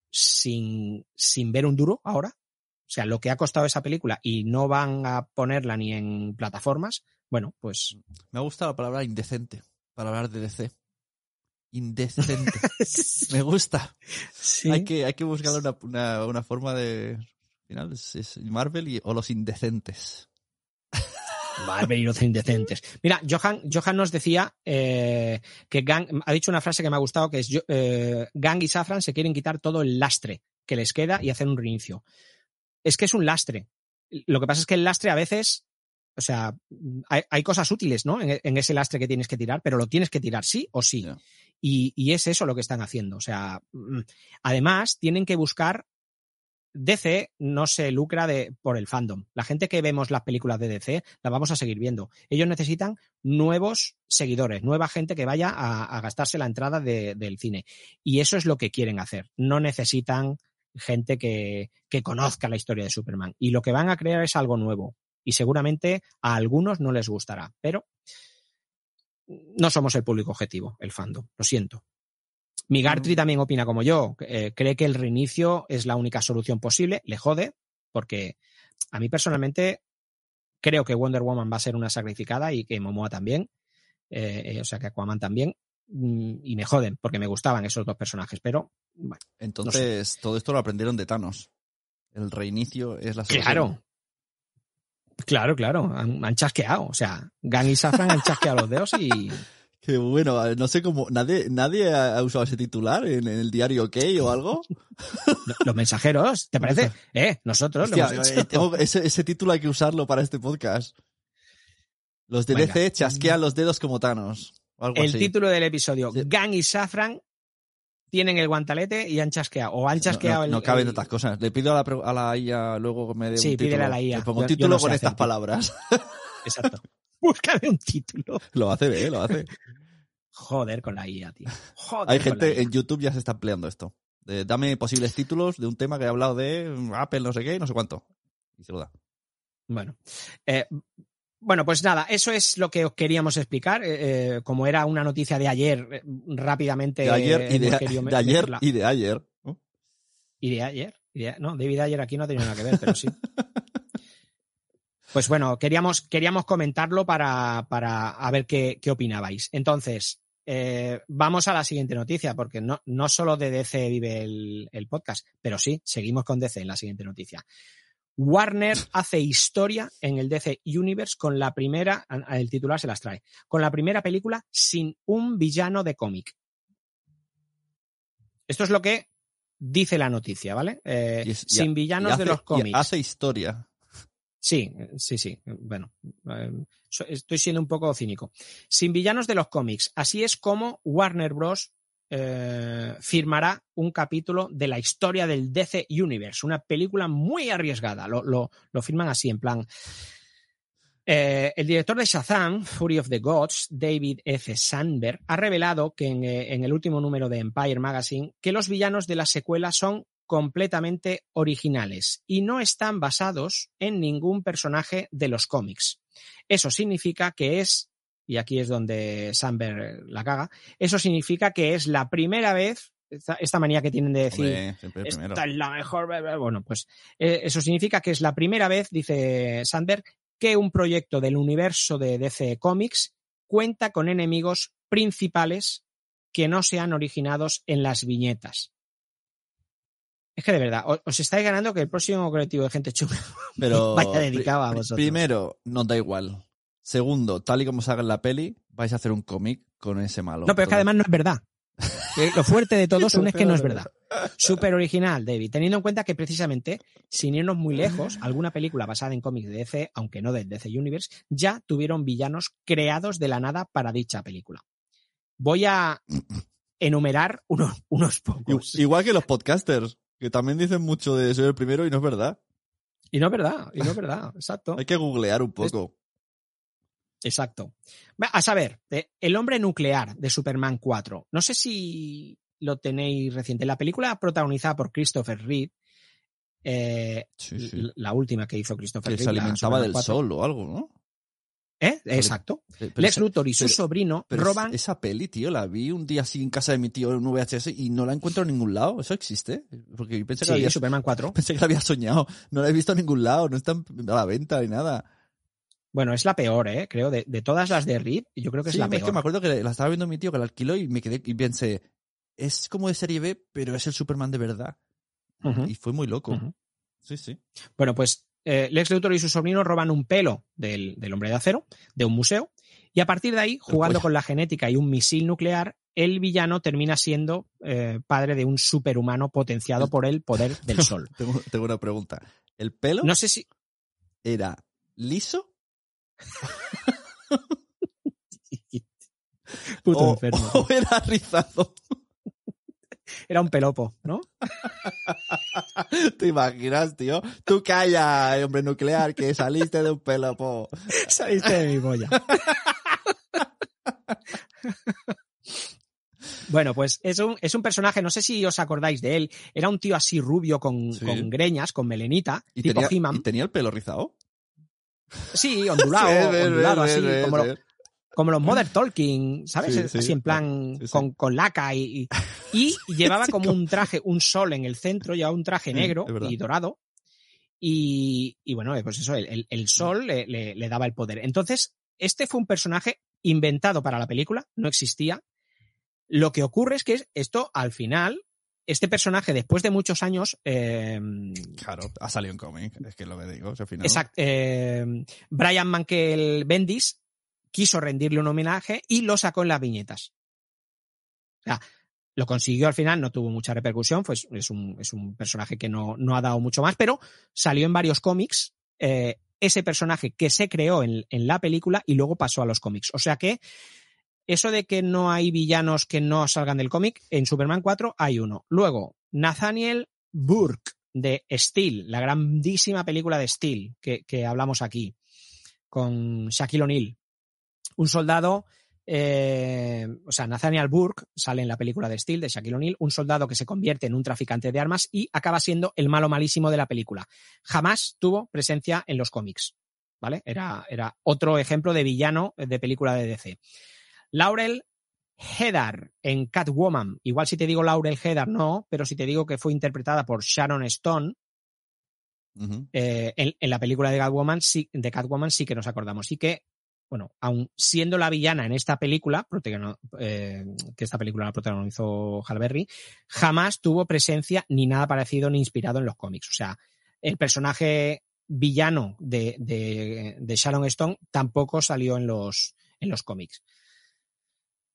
sin, sin ver un duro ahora, o sea, lo que ha costado esa película y no van a ponerla ni en plataformas, bueno, pues Me ha gustado la palabra indecente para hablar de DC. Indecente. [LAUGHS] Me gusta. sí. Hay, que, hay que buscar una, una, una forma de. Al final es, es Marvel y, o los indecentes. Los indecentes. Mira, Johan, Johan nos decía eh, que Gang, ha dicho una frase que me ha gustado, que es eh, Gang y Safran se quieren quitar todo el lastre que les queda y hacer un reinicio. Es que es un lastre. Lo que pasa es que el lastre a veces, o sea, hay, hay cosas útiles, ¿no? En, en ese lastre que tienes que tirar, pero lo tienes que tirar sí o sí. Y, y es eso lo que están haciendo. O sea, mm, además tienen que buscar. DC no se lucra de, por el fandom. La gente que vemos las películas de DC las vamos a seguir viendo. Ellos necesitan nuevos seguidores, nueva gente que vaya a, gastarse la entrada de- del cine. Y eso es lo que quieren hacer. No necesitan gente que conozca la historia de Superman. Y lo que van a crear es algo nuevo. Y seguramente a algunos no les gustará. Pero no somos el público objetivo, el fandom. Lo siento. Migartri también opina como yo. eh, cree que el reinicio es la única solución posible. Le jode, porque a mí personalmente creo que Wonder Woman va a ser una sacrificada y que Momoa también. eh, eh, o sea, que Aquaman también. mm, Y me joden, porque me gustaban esos dos personajes. Pero, bueno, Entonces, todo esto lo aprendieron de Thanos. El reinicio es la solución. Claro. Claro, claro. Han, han chasqueado. O sea, Gang y Safran han chasqueado los dedos y. Qué bueno, no sé cómo. ¿Nadie, nadie ha usado ese titular en, en el diario OK o algo? Los mensajeros, ¿te parece? [LAUGHS] Eh, nosotros lo Hostia, hemos eh, hecho. tengo- ese, ese título hay que usarlo para este podcast. Los de Venga. DC chasquean los dedos como Thanos. O algo El así. título del episodio: Sí. Gang y Safran tienen el guantalete y han chasqueado. O han No, chasqueado no, el. no caben el- tantas cosas. Le pido a la, a la IA luego que me dé Sí, un título. pídele a la IA. Le pongo un Yo- yo título no con estas palabras. Exacto. Búscame un título. lo hace, ¿eh? Lo hace. Joder con la IA, tío. Joder Hay gente en YouTube ya se está empleando esto. De, dame posibles títulos de un tema que he hablado de Apple, no sé qué, no sé cuánto. Y se lo da. Bueno, eh, bueno, pues nada, eso es lo que os queríamos explicar. eh, eh, como era una noticia de ayer, eh, rápidamente. De ayer y de, de ayer meterla. y de ayer. ¿no? Y de ayer. y de- no, David ayer aquí no tenía nada que ver, pero sí. [LAUGHS] Pues bueno, queríamos, queríamos comentarlo para, para a ver qué, qué opinabais. Entonces, eh, vamos a la siguiente noticia, porque no, no solo de DC vive el, el podcast, pero sí, seguimos con DC en la siguiente noticia. Warner hace historia en el DC Universe con la primera, el titular se las trae, con la primera película sin un villano de cómic. Esto es lo que dice la noticia, ¿vale? Eh, sin villanos hace- de los cómics. Hace historia. Sí, eh, sí, sí. Bueno, eh, so- estoy siendo un poco cínico. Sin villanos de los cómics. Así es como Warner Bros. eh, firmará un capítulo de la historia del DC Universe, una película muy arriesgada. Lo, lo- lo firman así, en plan. Eh, el director de Shazam, Fury of the Gods, David F. Sandberg, ha revelado que en, eh, en el último número de Empire Magazine que los villanos de la secuela son completamente originales y no están basados en ningún personaje de los cómics. Eso significa que es, y aquí es donde Sandberg la caga, eso significa que es la primera vez, esta, esta manía que tienen de decir, Hombre, esta es la mejor. Bueno, pues eh, eso significa que es la primera vez, dice Sander, que un proyecto del universo de DC Comics cuenta con enemigos principales que no sean originados en las viñetas. Es que de verdad, os estáis ganando que el próximo colectivo de gente chula [LAUGHS] Pero vaya dedicado a vosotros. Primero, nos da igual. Segundo, tal y como se haga en la peli, vais a hacer un cómic con ese malo. No, pero es que además no es verdad. [LAUGHS] Lo fuerte de todo aún es que no es verdad. Súper original, David. Teniendo en cuenta que precisamente, sin irnos muy lejos, alguna película basada en cómics de DC, aunque no del DC Universe, ya tuvieron villanos creados de la nada para dicha película. Voy a [CLEARS THROAT] enumerar unos, unos pocos. Igual que los podcasters, que también dicen mucho de ser el primero y no es verdad. Y no es verdad, y no es verdad, [LAUGHS] exacto. Hay que googlear un poco. Exacto. A saber, eh, El hombre nuclear de Superman 4. No sé si lo tenéis reciente. La película protagonizada por Christopher Reeve, eh, Sí, sí. la última que hizo Christopher Que Reeve. se alimentaba del 4. sol o algo, ¿no? ¿Eh? Exacto. Pero Lex Luthor y su pero- sobrino pero roban. Esa peli, tío, la vi un día así en casa de mi tío en un VHS y no la encuentro en ningún lado. ¿Eso existe? Porque yo pensé que, Sí, había, Superman 4. [LAUGHS] pensé que la había soñado. No la he visto en ningún lado, no está a la venta ni nada. Bueno, es la peor, ¿eh? Creo. De, de todas las de Reeve, yo creo que es la es peor. que me acuerdo que la estaba viendo mi tío que la alquiló y me quedé y pensé, es como de serie B, pero es el Superman de verdad. Y fue muy loco. Sí, sí. Bueno, pues eh, Lex Luthor y su sobrino roban un pelo del, del hombre de acero, de un museo, y a partir de ahí, jugando con la genética y un misil nuclear, el villano termina siendo eh, padre de un superhumano potenciado por el poder del [LAUGHS] sol. Tengo, tengo una pregunta. ¿El pelo No sé si. era liso [LAUGHS] Puto o, enfermo. [LAUGHS] o era rizado? Era un pelopo, ¿no? [LAUGHS] ¿Te imaginas, tío? Tú calla, hombre nuclear, que saliste de un pelo, po. [LAUGHS] Saliste de mi polla. [LAUGHS] Bueno, pues es un, es un personaje, no sé si os acordáis de él, era un tío así rubio con, Sí. con greñas, con melenita, ¿Y tipo tenía, He-Man. ¿Y tenía el pelo rizado? Sí, ondulado, Sí, ondulado así, como, lo-. Como los Mother Talking, ¿sabes? Sí, sí. así en plan Sí. Con, con laca y, y, y [LAUGHS] llevaba como un traje, un sol en el centro, llevaba un traje negro y dorado. Y, y bueno, pues eso, el, el- el sol le, le- le daba el poder. Entonces, este fue un personaje inventado para la película, no existía. Lo que ocurre es que esto al final este personaje, después de muchos años, eh, Claro, ha salido en cómic, es que es lo que digo. al final- exact- eh, Brian Mankel Bendis quiso rendirle un homenaje y lo sacó en las viñetas. O sea, lo consiguió al final, no tuvo mucha repercusión, pues es un, es un personaje que no, no ha dado mucho más, pero salió en varios cómics eh, ese personaje que se creó en, en la película y luego pasó a los cómics. O sea que eso de que no hay villanos que no salgan del cómic, en Superman 4 hay uno. Luego, Nathaniel Burke de Steel, la grandísima película de Steel que, que hablamos aquí, con Shaquille O'Neal. Un soldado, eh, o sea, Nathaniel Burke sale en la película de Steel de Shaquille O'Neal, un soldado que se convierte en un traficante de armas y acaba siendo el malo malísimo de la película. Jamás tuvo presencia en los cómics, ¿vale? Era, era otro ejemplo de villano de película de DC. Laurel Heddar en Catwoman. Igual si te digo Laurel Heddar no, pero si te digo que fue interpretada por Sharon Stone, eh, en, en la película de Catwoman, sí, de Catwoman sí que nos acordamos. Sí que, bueno, aun siendo la villana en esta película, eh, que esta película la protagonizó Halle Berry, jamás tuvo presencia ni nada parecido ni inspirado en los cómics. O sea, el personaje villano de, de, de Sharon Stone tampoco salió en los, en los cómics.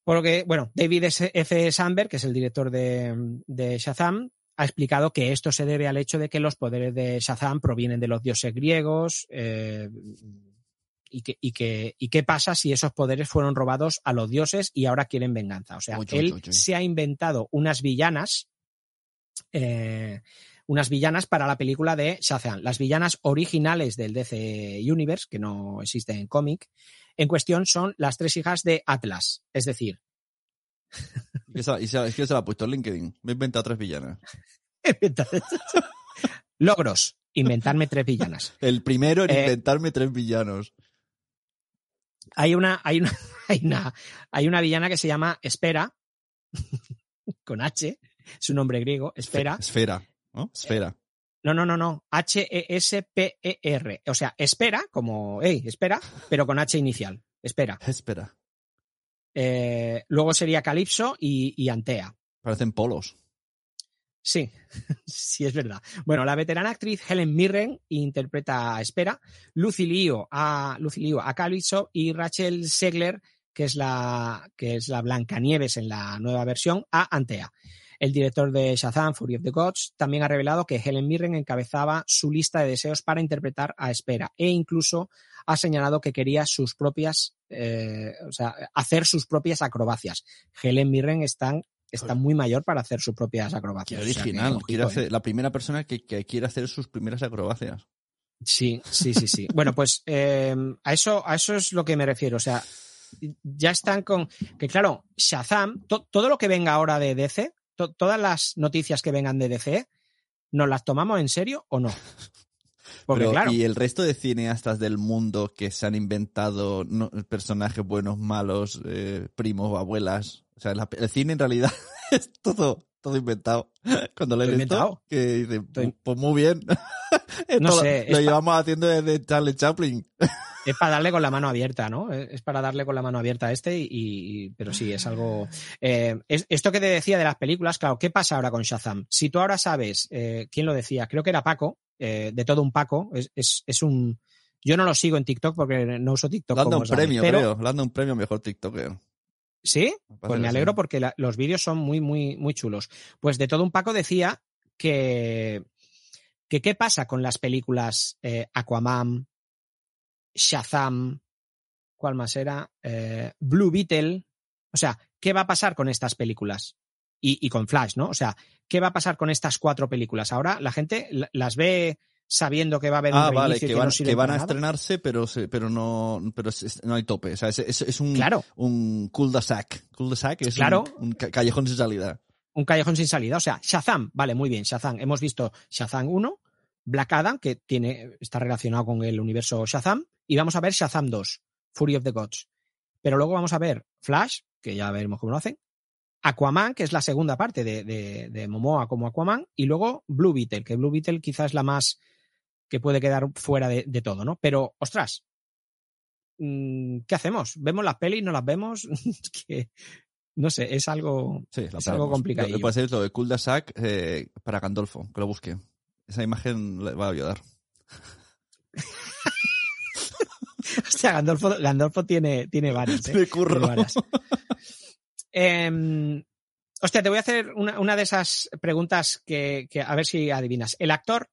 Por lo que, bueno, David F. Sandberg, que es el director de, de Shazam, ha explicado que esto se debe al hecho de que los poderes de Shazam provienen de los dioses griegos eh, y, que, y, que, y qué pasa si esos poderes fueron robados a los dioses y ahora quieren venganza. O sea, él se ha inventado unas villanas, eh, unas villanas para la película de Shazam. Las villanas originales del DC Universe, que no existen en cómic, en cuestión son las tres hijas de Atlas. Es decir, Y es que se la ha puesto en LinkedIn. Me he inventado tres villanas. [LAUGHS] logros, inventarme tres villanas. El primero en Eh, inventarme tres villanos. Hay una, hay una, [LAUGHS] hay una, hay una villana que se llama Espera, [LAUGHS] con H, es un nombre griego, Espera. Esfera, ¿no? Esfera. No, no, no, no, H-E-S-P-E-R. O sea, espera, como, hey, espera, pero con H inicial. Espera. Espera. Eh, luego sería Calipso y, y Antea. Parecen polos. Sí, [LAUGHS] sí, es verdad. Bueno, la veterana actriz Helen Mirren interpreta a Espera, Lucy Liu a, Lucy Liu a Calypso y Rachel Segler, que es la, que es la Blancanieves en la nueva versión, a Antea. El director de Shazam, Fury of the Gods, también ha revelado que Helen Mirren encabezaba su lista de deseos para interpretar a Espera e incluso ha señalado que quería sus propias, eh, o sea, hacer sus propias acrobacias. Helen Mirren está, está muy mayor para hacer sus propias Qué acrobacias. o sea que, original. Quiere ¿eh? hacer, la primera persona que, que quiere hacer sus primeras acrobacias. Sí, sí, sí, sí. bueno, pues eh, a eso, a eso es lo que me refiero. O sea, ya están con. Que claro, Shazam, to- todo lo que venga ahora de DC, to- todas las noticias que vengan de DC, ¿nos las tomamos en serio o no? [LAUGHS] Porque Pero, claro. Y el resto de cineastas del mundo que se han inventado no- personajes buenos, malos, eh, primos, abuelas. O sea, la- el cine en realidad [LAUGHS] es todo, todo inventado. Cuando lo he visto, que dice, pues muy bien. [LAUGHS] No sé, lo pa- llevamos haciendo desde Charlie Chaplin. Es para darle con la mano abierta, ¿no? Es para darle con la mano abierta a este, y, y- pero sí, es algo. eh, es- esto que te decía de las películas, claro, ¿qué pasa ahora con Shazam? Si tú ahora sabes, eh, ¿quién lo decía? Creo que era Paco, eh, de todo un Paco, es, es, es un. Yo no lo sigo en TikTok porque no uso TikTok. Dando un sabes, premio, pero, creo. Dando un premio mejor TikToker. ¿Sí? Pues me alegro porque la- los vídeos son muy, muy, muy chulos. Pues de todo un Paco decía que, que qué pasa con las películas eh, Aquaman, Shazam, ¿cuál más era? Eh, Blue Beetle. O sea, ¿qué va a pasar con estas películas? Y, y con Flash, ¿no? O sea, ¿qué va a pasar con estas cuatro películas? Ahora la gente la- las ve sabiendo que va a haber Ah, un vale, reinicio y que que van, no sirve que van a nada. estrenarse, pero se- pero no pero es- es- no hay tope. O sea, es, es- es un, Claro. un cul-de-sac. Cul-de-sac es un- Claro. un, ca- callejón sin salida. un callejón sin salida. O sea, Shazam, vale, muy bien, Shazam. Hemos visto Shazam 1, Black Adam, que tiene, está relacionado con el universo Shazam, y vamos a ver Shazam 2, Fury of the Gods. Pero luego vamos a ver Flash, que ya veremos cómo lo hacen, Aquaman, que es la segunda parte de, de- de Momoa como Aquaman, y luego Blue Beetle, que Blue Beetle quizás es la más que puede quedar fuera de, de todo, ¿no? Pero, ostras, mm, ¿qué hacemos? ¿Vemos las pelis? ¿No las vemos? [LAUGHS] Que No sé, es algo, Sí, es algo complicado. Puede ser lo de cul-de-sac eh, para Gandolfo, que lo busque. Esa imagen le va a ayudar. [LAUGHS] Hostia, Gandolfo, Gandolfo tiene, tiene varias. ¿eh? Tiene curro. Tiene varias. Em, hostia, te voy a hacer una, una de esas preguntas que, que a ver si adivinas. El actor,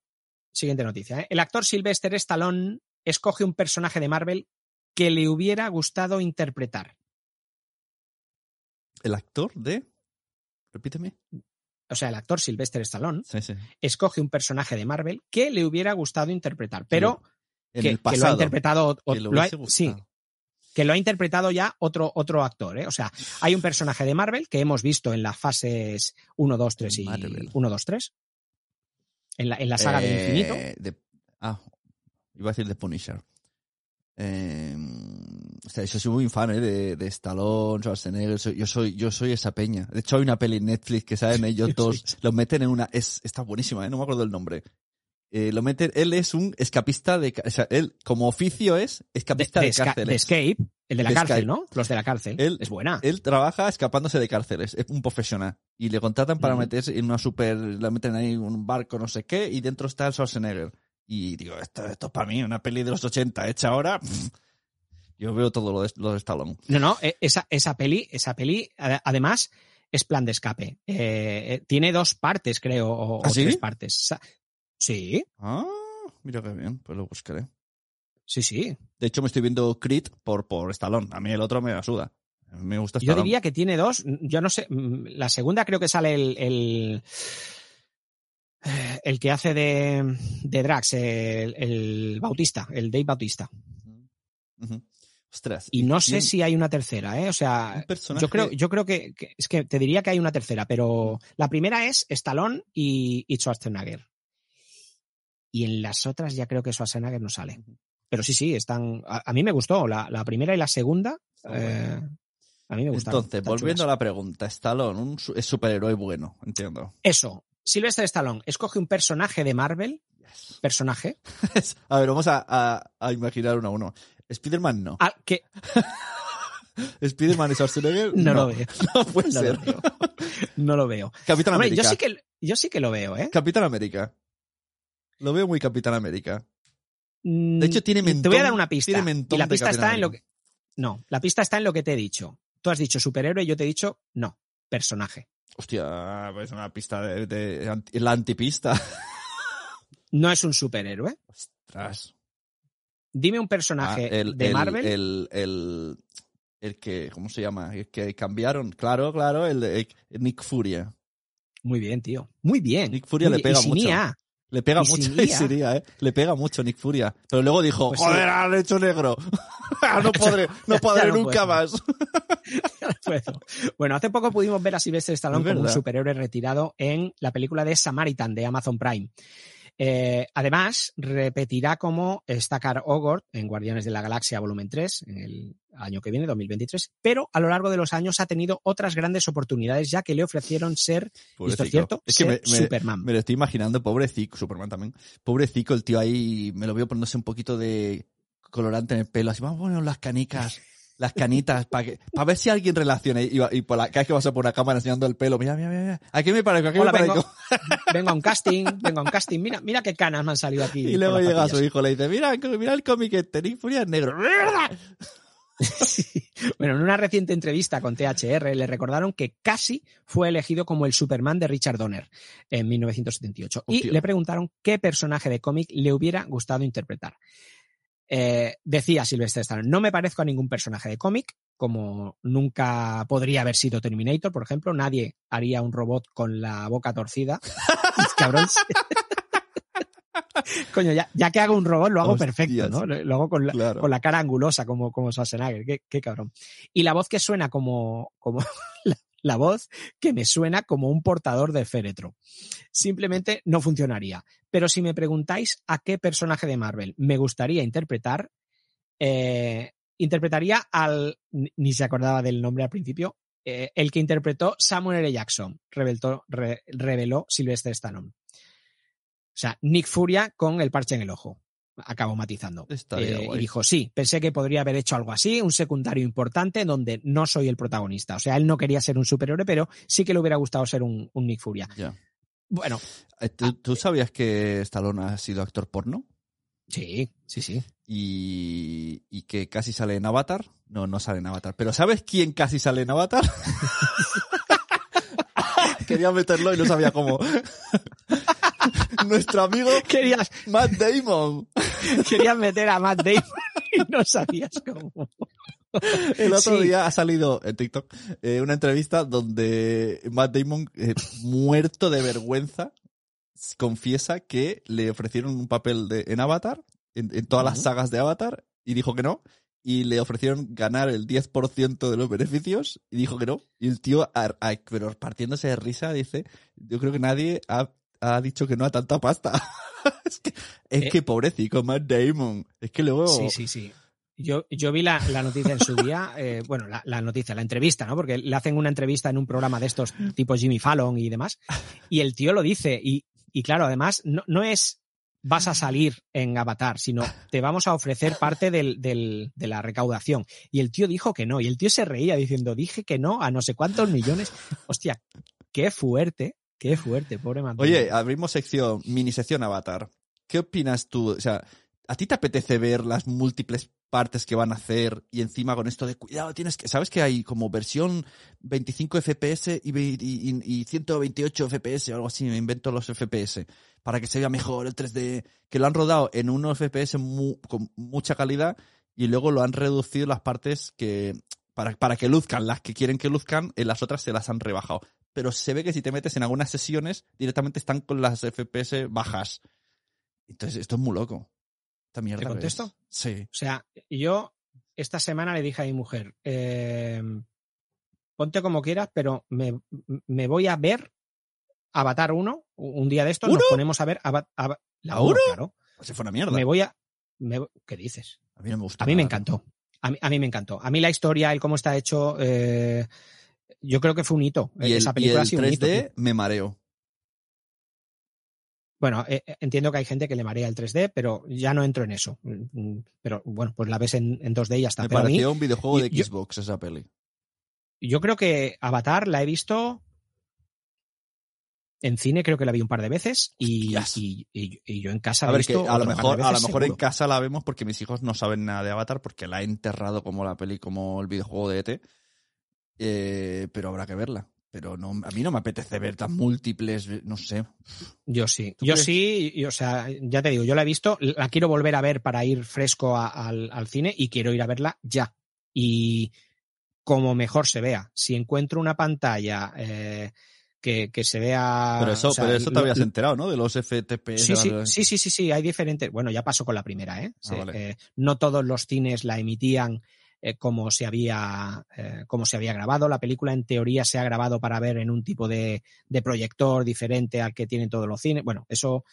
siguiente noticia, ¿eh? el actor Sylvester Stallone escoge un personaje de Marvel que le hubiera gustado interpretar. ¿El actor de? Repíteme. O sea, el actor Sylvester Stallone Sí, sí. escoge un personaje de Marvel que le hubiera gustado interpretar, pero En que, el que lo ha interpretado o- que lo ha- sí, que lo ha interpretado ya otro, otro actor. ¿eh? O sea, hay un personaje de Marvel que hemos visto en las fases 1, 2, 3 y Marvel. 1, 2, 3. En la, en la saga del Eh, infinito. de- ah, iba a decir The Punisher. Eh, o sea, yo soy muy fan ¿eh? de, de Stallone, Schwarzenegger. soy- yo soy, yo soy esa peña. De hecho, hay una peli en Netflix que saben [LAUGHS] ellos Sí, dos, sí. los meten en una, es, está buenísima, ¿eh? no me acuerdo el nombre. Eh, lo meten, él es un escapista de, o sea, él como oficio es De, escapista de de, Esca- cárceles. de Escape, el de la De cárcel. ¿no? Los de la cárcel. Él- es buena. Él trabaja escapándose de cárceles, es un profesional. Y le contratan para meterse en una super, le meten ahí en un barco, no sé qué, y dentro está el Schwarzenegger. Y digo, esto, esto es para mí, una peli de los 80 hecha ahora. [LAUGHS] Yo veo todo lo de, lo de Stallone. No, no, eh, esa, esa peli, esa peli, ade- además, es plan de escape. Eh, eh, tiene dos partes, creo, o, ¿Ah, o sí? tres partes. Sí, Ah, mira qué bien, pues lo buscaré. Sí, sí. De hecho, me estoy viendo Creed por, por Stallone. A mí el otro me la suda. A mí me gusta Yo Stallone. diría que tiene dos. Yo no sé. mm, La segunda creo que sale el. el, el que hace de, de Drax, el, el Bautista, el Dave Bautista. Ostras. Y no sé ¿quién- si hay una tercera, ¿eh? O sea, yo creo, yo creo que, que- es que te diría que hay una tercera, pero la primera es Stallone y, y Schwarzenegger. Y en las otras ya creo que Schwarzenegger no sale. Pero sí, sí, están. A, a mí me gustó. La, la primera y la segunda. eh, a mí me gustaron. Entonces, volviendo chulas. a la pregunta, Stallone, un su- es superhéroe bueno, entiendo. Eso. Sylvester Stallone escoge un personaje de Marvel. Personaje. [LAUGHS] a ver, vamos a, a- a imaginar uno a uno. Spider-Man no. que [LAUGHS] Spider-Man y Schwarzenegger no, lo veo. [LAUGHS] No puede No ser. lo veo. No lo veo. Capitán Hombre, América. yo sí que yo sí que lo veo, ¿eh? Capitán América. Lo veo muy Capitán América. De De hecho, tiene Te voy mentón- a dar una pista. tiene mentón y la pista está en lo que. No, la pista está en lo que te he dicho. Tú has dicho superhéroe y yo te he dicho no, personaje. Hostia, pues una pista de, la antipista. [LAUGHS] No es un superhéroe. Ostras. Dime un Ah, personaje el, de el- Marvel. El, el, el que, ¿cómo se llama? El que cambiaron. Claro, claro, el, Nick Furia. Muy bien, tío. Muy bien. Nick Furia Muy le pega y sin mucho. IA. Le pega Y mucho [LAUGHS] y ¿eh? Le pega mucho Nick Furia. Pero luego dijo, Pues sí. joder, han hecho negro. [LAUGHS] no podré, no [LAUGHS] podré no nunca puedo. más. Bueno, hace poco pudimos ver a Sylvester Stallone como un superhéroe retirado en la película de Samaritan de Amazon Prime. Eh, además, repetirá como Stakar Ogord en Guardianes de la Galaxia Volumen 3 en el año que viene, 2023, pero a lo largo de los años ha tenido otras grandes oportunidades ya que le ofrecieron ser, esto es cierto, Es que ser me, me- Superman. me lo estoy imaginando, pobrecico, Superman también. Pobrecico, el tío ahí, me lo veo poniéndose un poquito de colorante en el pelo, así, vamos a poner las canicas, las canitas, para que, para ver si alguien relaciona. Y, y por la, cada vez que vas a por una cámara enseñando el pelo, mira, mira, mira, aquí me parezco, aquí Hola, me parezco. vengo, vengo a un casting, vengo a un casting, mira, mira qué canas me han salido aquí. Y luego llega su hijo, le dice, mira, mira el cómic este, Nick Furia es negro. Sí. [LAUGHS] Bueno, en una reciente entrevista con THR le recordaron que casi fue elegido como el Superman de Richard Donner en 1978 y le preguntaron qué personaje de cómic le hubiera gustado interpretar. Eh, decía Sylvester Stallone, no me parezco a ningún personaje de cómic, como nunca podría haber sido Terminator, por ejemplo, nadie haría un robot con la boca torcida. [LAUGHS] Cabrón. Coño, ya, ya que hago un robot, lo hago Hostias. perfecto, ¿no? Lo hago con la, Claro. con la cara angulosa como, como Schwarzenegger. Qué, qué cabrón. Y la voz que suena como, como [LAUGHS] la, la voz que me suena como un portador de féretro. Simplemente no funcionaría. Pero si me preguntáis a qué personaje de Marvel me gustaría interpretar, eh, interpretaría al, ni se acordaba del nombre al principio, eh, el que interpretó Samuel L. Jackson, reveló, re- Sylvester Stallone. O sea, Nick Furia con el parche en el ojo. Acabó matizando. Eh, y dijo, sí, pensé que podría haber hecho algo así, un secundario importante donde no soy el protagonista. O sea, él no quería ser un superhéroe, pero sí que le hubiera gustado ser un, un Nick Furia. Bueno, Eh, ¿Tú, tú sabías que Stallone ha sido actor porno? sí, sí, sí. Y, y que casi sale en Avatar. No, no sale en Avatar. Pero ¿sabes quién casi sale en Avatar? [LAUGHS] [LAUGHS] Quería meterlo y no sabía cómo. [LAUGHS] [LAUGHS] Nuestro amigo Querías, Matt Damon. [LAUGHS] querías meter a Matt Damon y no sabías cómo. El otro Sí. día ha salido en TikTok eh, una entrevista donde Matt Damon, eh, muerto de vergüenza, confiesa que le ofrecieron un papel de, en Avatar, en, en todas las sagas de Avatar, y dijo que no. Y le ofrecieron ganar el 10% de los beneficios, y dijo que no. Y el tío, a- a- pero partiéndose de risa, dice, yo creo que nadie ha, ha dicho que no a tanta pasta. [LAUGHS] es que, es Eh. que pobrecito, Matt Damon. Es que luego... Sí, sí, sí. Yo, yo vi la, la noticia en su día, [LAUGHS] eh, bueno, la, la noticia, la entrevista, ¿no? Porque le hacen una entrevista en un programa de estos, tipo Jimmy Fallon y demás, y el tío lo dice, y, y claro, además, no, no es vas a salir en Avatar, sino te vamos a ofrecer parte del, del- de la recaudación. Y el tío dijo que no, y el tío se reía diciendo, dije que no a no sé cuántos millones. Hostia, qué fuerte, qué fuerte, pobre man. Oye, abrimos sección, mini sección Avatar. ¿Qué opinas tú? O sea, ¿a ti te apetece ver las múltiples partes que van a hacer y encima con esto de cuidado, tienes que, sabes que hay como versión 25 FPS y, ve- y, y- y 128 FPS o algo así, me invento los FPS para que se vea mejor el 3D, que lo han rodado en unos FPS con mucha calidad y luego lo han reducido las partes que para, para que luzcan las que quieren que luzcan, en las otras se las han rebajado. Pero se ve que si te metes en algunas sesiones, directamente están con las FPS bajas. Entonces, esto es muy loco. Esta mierda. ¿Te contesto? es. Sí. O sea, yo esta semana le dije a mi mujer, eh, ponte como quieras, pero me, me voy a ver Avatar 1, un día de estos nos ponemos a ver Ava- Ava- la ¿A 1, uno? claro. Pues se fue una mierda. Me voy a... me- ¿Qué dices? A mí no me gusta. A mí me encantó. A mí, a mí me encantó. A mí la historia, el cómo está hecho, eh, yo creo que fue un hito. Y el, Esa y película el ha sido un hito, 3D tío. me mareo. Bueno, eh, eh, entiendo que hay gente que le marea el 3D, pero ya no entro en eso. Mm, Pero bueno, pues la ves en, en 2D y ya está. Me Pero a mí, pareció un videojuego de yo- Xbox esa peli. yo creo que Avatar la he visto en cine, creo que la vi un par de veces y, y- y- y yo en casa A la he ver, que visto a lo mejor, a lo mejor en casa la vemos porque mis hijos no saben nada de Avatar porque la he enterrado como la peli, como el videojuego de ET. Eh, pero habrá que verla. Pero no, a mí no me apetece ver tan múltiples, no sé. Yo sí, ¿Tú yo crees? sí, y, o sea, ya te digo, yo la he visto, la quiero volver a ver para ir fresco a- al, al cine y quiero ir a verla ya. Y como mejor se vea. Si encuentro una pantalla eh, que, que se vea. Pero eso, o sea, pero eso te lo- habías lo- enterado, ¿no? De los FTP. Sí, sí, sí, sí, sí, sí, hay diferentes. Bueno, ya pasó con la primera, ¿eh? Sí, vale. eh, no todos los cines la emitían eh, como se había eh, como se había grabado. La película en teoría se ha grabado para ver en un tipo de, de proyector diferente al que tienen todos los cines. Bueno, eso.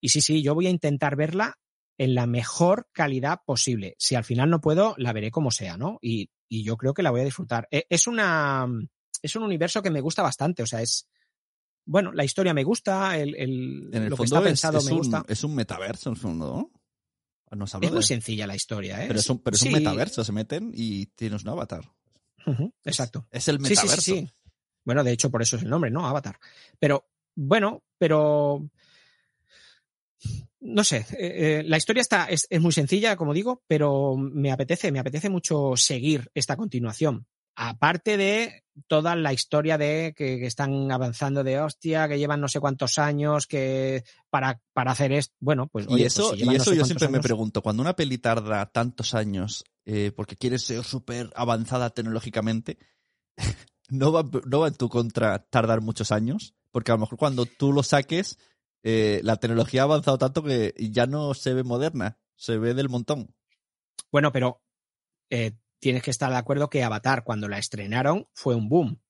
Y sí, sí, yo voy a intentar verla en la mejor calidad posible. Si al final no puedo, la veré como sea, ¿no? Y, y yo creo que la voy a disfrutar. Eh, Es una es un universo que me gusta bastante. O sea, es bueno, la historia me gusta, el, el- En el lo que está es, pensado es me un, gusta. es un metaverso, en el fondo, ¿no? Nos habla Es muy sencilla la historia, ¿eh? Pero es un, pero es un Sí, metaverso, se meten y tienes un avatar. exacto. Es el Sí, sí, sí, metaverso. sí. Bueno, de hecho, por eso es el nombre, ¿no? Avatar. Pero, bueno, pero. No sé, eh, eh, la historia está, es, es muy sencilla, como digo, pero me apetece, me apetece mucho seguir esta continuación. Aparte de toda la historia de que, que están avanzando de hostia, que llevan no sé cuántos años, que para, para hacer esto. Bueno, pues. Y oye, eso, pues si y llevan no eso sé yo siempre me pregunto, cuando una peli tarda tantos años eh, porque quiere ser súper avanzada tecnológicamente, [LAUGHS] ¿no va, ¿no va en tu contra tardar muchos años? Porque a lo mejor cuando tú lo saques, eh, la tecnología ha avanzado tanto que ya no se ve moderna, se ve del montón. Bueno, pero eh, tienes que estar de acuerdo que Avatar, cuando la estrenaron, fue un boom.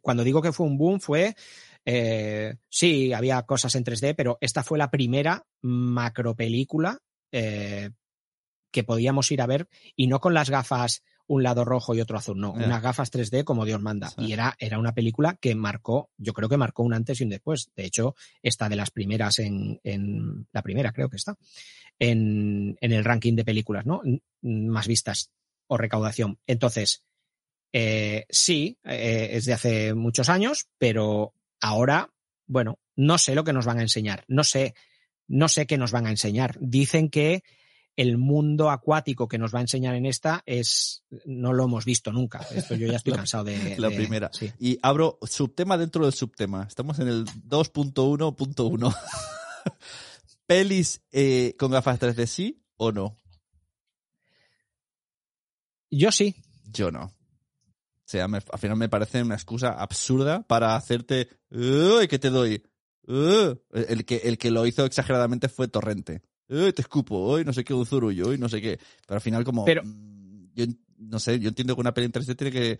Cuando digo que fue un boom, fue. eh, sí, había cosas en 3D, pero esta fue la primera macropelícula eh, que podíamos ir a ver y no con las gafas un lado rojo y otro azul, no, unas gafas 3D como Dios manda. Sí. Y era, era una película que marcó, yo creo que marcó un antes y un después. De hecho, está de las primeras en, en la primera, creo que está. en, en el ranking de películas, ¿no? Más vistas o recaudación. Entonces, eh, sí, eh, es de hace muchos años, pero ahora, bueno, no sé lo que nos van a enseñar. No sé, no sé qué nos van a enseñar. Dicen que el mundo acuático que nos va a enseñar en esta es no lo hemos visto nunca. Esto yo ya estoy [LAUGHS] La- cansado de La de- primera. sí. Y abro subtema dentro del subtema. Estamos en el 2.1.1. [LAUGHS] ¿Pelis eh, con gafas 3D sí o no? Yo sí. Yo no. O sea, me- al final me parece una excusa absurda para hacerte. ¡Uy, que te doy! ¡Uh! El, que, el que lo hizo exageradamente fue Torrente. ¡Uy, te escupo! ¡Uy, no sé qué, un zurullo! ¡Uy, no sé qué! Pero al final, como. Pero- mm, yo no sé, yo entiendo que una peli en 3D tiene que.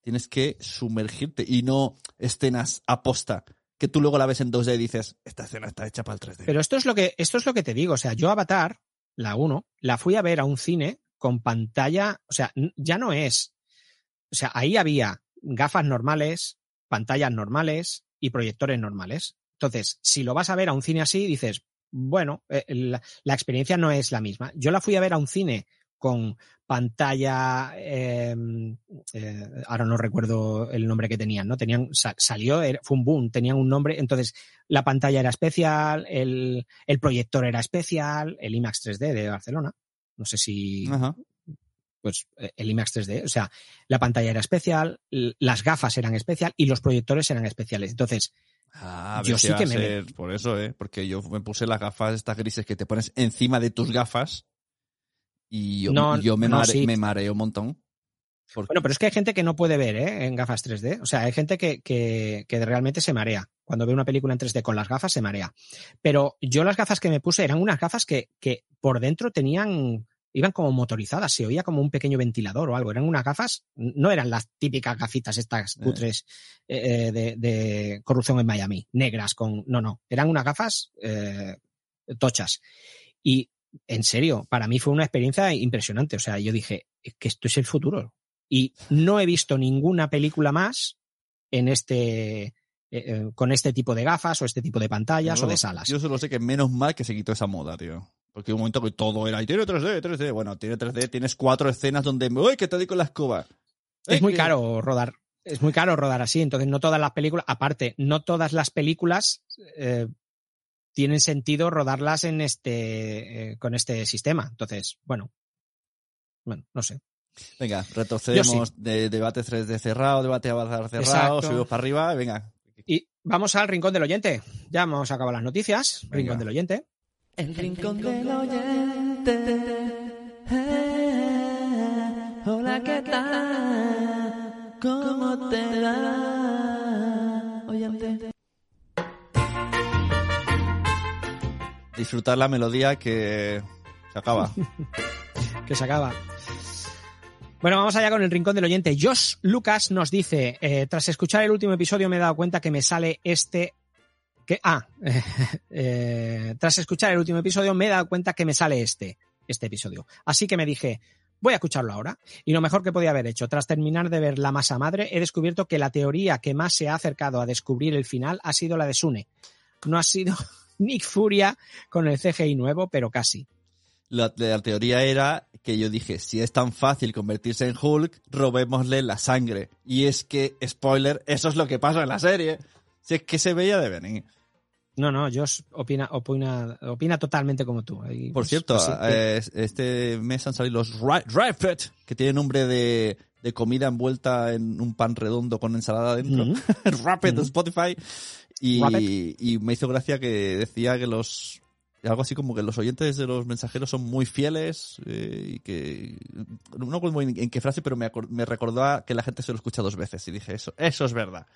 Tienes que sumergirte y no escenas aposta. Que tú luego la ves en 2D y dices, esta escena está hecha para el 3D. Pero esto es lo que, esto es lo que te digo. O sea, yo Avatar, la 1, la fui a ver a un cine con pantalla. O sea, ya no es. O sea, ahí había gafas normales, pantallas normales y proyectores normales. Entonces, si lo vas a ver a un cine así, dices, bueno, eh, la, experiencia no es la misma. Yo la fui a ver a un cine con pantalla, eh, eh, ahora no recuerdo el nombre que tenían, ¿no? Tenían, sa- salió, fue un boom, tenían un nombre, entonces la pantalla era especial, el, el proyector era especial, el IMAX 3D de Barcelona, no sé si, Ajá. pues eh, el IMAX 3D, o sea, la pantalla era especial, las gafas eran especial y los proyectores eran especiales. Entonces, Ah, a Yo sí que me- ser por eso, ¿eh? Porque yo me puse las gafas estas grises que te pones encima de tus gafas y yo, No, yo me, no, mare- sí. me mareo un montón. Bueno, pero es que hay gente que no puede ver ¿eh? en gafas 3D. O sea, hay gente que, que, que realmente se marea. Cuando ve una película en 3D con las gafas, se marea. Pero yo las gafas que me puse eran unas gafas que, que por dentro tenían, iban como motorizadas, se oía como un pequeño ventilador o algo. Eran unas gafas, no eran las típicas gafitas estas cutres eh, de, de corrupción en Miami, negras con... No, no, eran unas gafas eh, tochas. Y en serio, para mí fue una experiencia impresionante. O sea, yo dije, "Es que esto es el futuro. Y no he visto ninguna película más en este eh, eh, con este tipo de gafas o este tipo de pantallas yo- o de salas. Yo solo sé que menos mal que se quitó esa moda, tío. Porque hubo un momento que todo era, y tiene 3D, 3D. Bueno, tiene 3D, tienes cuatro escenas donde, uy, que te doy con la escoba. es muy que- caro rodar. Es muy caro rodar así, entonces no todas las películas, aparte, no todas las películas eh, tienen sentido rodarlas en este eh, con este sistema. Entonces, bueno, bueno, no sé. Venga, retrocedemos sí. de debate 3D cerrado, debate avanzar cerrado, Exacto. subimos para arriba, venga. Y vamos al rincón del oyente. Ya vamos a acabar las noticias. Venga. Rincón del oyente. El rincón del oyente. Eh, hola, ¿qué tal? ¿Cómo te va, oyente? Disfrutar la melodía que se acaba. [LAUGHS] que se acaba. Bueno, vamos allá con el rincón del oyente. Josh Lucas nos dice, eh, tras escuchar el último episodio me he dado cuenta que me sale este... Que, ah, [LAUGHS] eh, tras escuchar el último episodio me he dado cuenta que me sale este, este episodio. Así que me dije, voy a escucharlo ahora. Y lo mejor que podía haber hecho, tras terminar de ver La Masa Madre, he descubierto que la teoría que más se ha acercado a descubrir el final ha sido la de Sune. No ha sido [LAUGHS] Nick Furia con el CGI nuevo, pero casi. La, la teoría era que yo dije, si es tan fácil convertirse en Hulk, robémosle la sangre. Y es que, spoiler, eso es lo que pasa en la serie. Si es que se veía de venir. No, no, Josh opina, opina, opina totalmente como tú. Y, Por pues, cierto, pues eh, este mes han salido los Rapid, que tiene nombre de, de comida envuelta en un pan redondo con ensalada dentro. [LAUGHS] Rapid. Spotify. Y, y me hizo gracia que decía que los algo así como que los oyentes de los mensajeros son muy fieles eh, y que no me acuerdo bien en qué frase pero me, me recordó que la gente se lo escucha dos veces y dije eso eso es verdad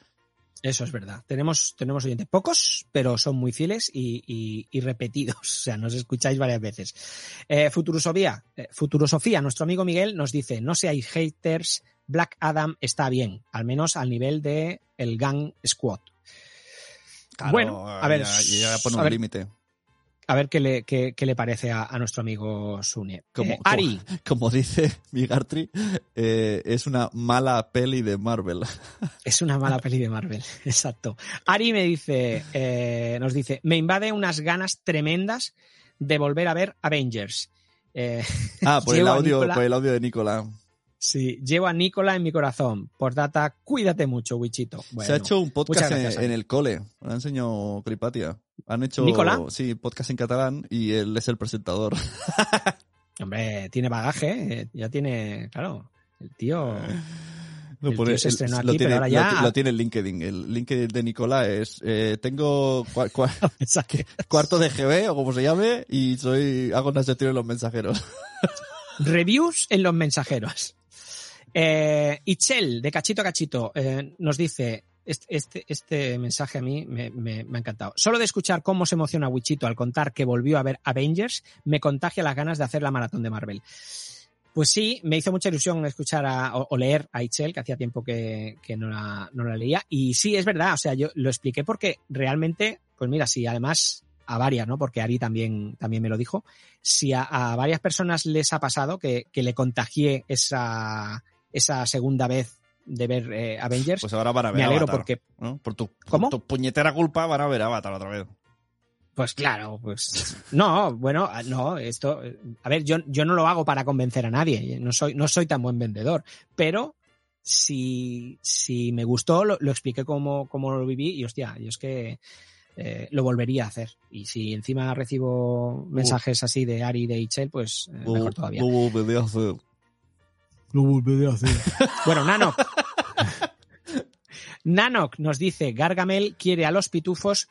Eso es verdad. Tenemos, tenemos oyentes pocos, pero son muy fieles y, y- y repetidos. [LAUGHS] O sea, nos escucháis varias veces. Eh, Futurosofía, eh, Futurosofía, nuestro amigo Miguel nos dice, no seáis haters, Black Adam está bien, al menos al nivel de el Gang Squad. Claro, bueno, a ver, ya, ya pone a un límite a ver qué le, qué, qué le parece a, a nuestro amigo Sune. como, Eh, Ari, como, [LAUGHS] como dice Migartri eh, es una mala peli de Marvel [LAUGHS] Es una mala peli de Marvel, [LAUGHS] exacto. Ari me dice, eh, nos dice, me invade unas ganas tremendas de volver a ver Avengers. Ah, por el audio, por el audio de Nicola. Sí, llevo a Nicola en mi corazón. Por data, cuídate mucho, Wichito. Se ha hecho un podcast en, el cole. Lo ha enseñado Clipatia. Han hecho ¿Nicola? sí, podcast en catalán y él es el presentador. [LAUGHS] Hombre, tiene bagaje, eh, ya tiene, claro, el tío... Lo, El pone- tío se estrenó lo aquí, tiene, pero ahora lo ya- ti- lo tiene en LinkedIn. El LinkedIn de Nicola es eh, tengo cua- cua- [LAUGHS] Mensaje. [LAUGHS] cuarto de GB o como se llame y soy hago una sección en los mensajeros. Reviews en los mensajeros. Eh, de Cachito a Cachito, eh, nos dice, este, este, este mensaje a mí me, me- me ha encantado. Solo de escuchar cómo se emociona Wichito al contar que volvió a ver Avengers, me contagia las ganas de hacer la maratón de Marvel. Pues sí, me hizo mucha ilusión escuchar a- o, leer a Itzel, que hacía tiempo que, que no, la, no la leía. Y sí, es verdad, o sea, yo lo expliqué porque realmente, pues mira, sí, además a varias, ¿no? Porque Ari también, también me lo dijo. Si a, a varias personas les ha pasado que, que le contagié esa, esa segunda vez de ver eh, Avengers, Pues ahora van a ver me alegro Avatar, porque, ¿no? Por tu, por ¿Cómo? tu puñetera culpa van a ver Avatar otra vez. pues claro, pues no, bueno, no, esto, a ver, yo, yo no lo hago para convencer a nadie, no soy, no soy tan buen vendedor, pero si, si me gustó, lo, lo expliqué como, como lo viví y hostia, yo es que eh, lo volvería a hacer. Y si encima recibo mensajes así de Ari y de Itzel, pues eh, mejor todavía. A hacer. Lo volveré a hacer. [LAUGHS] Bueno, Nanok. Nanok nos dice, Gargamel quiere a los pitufos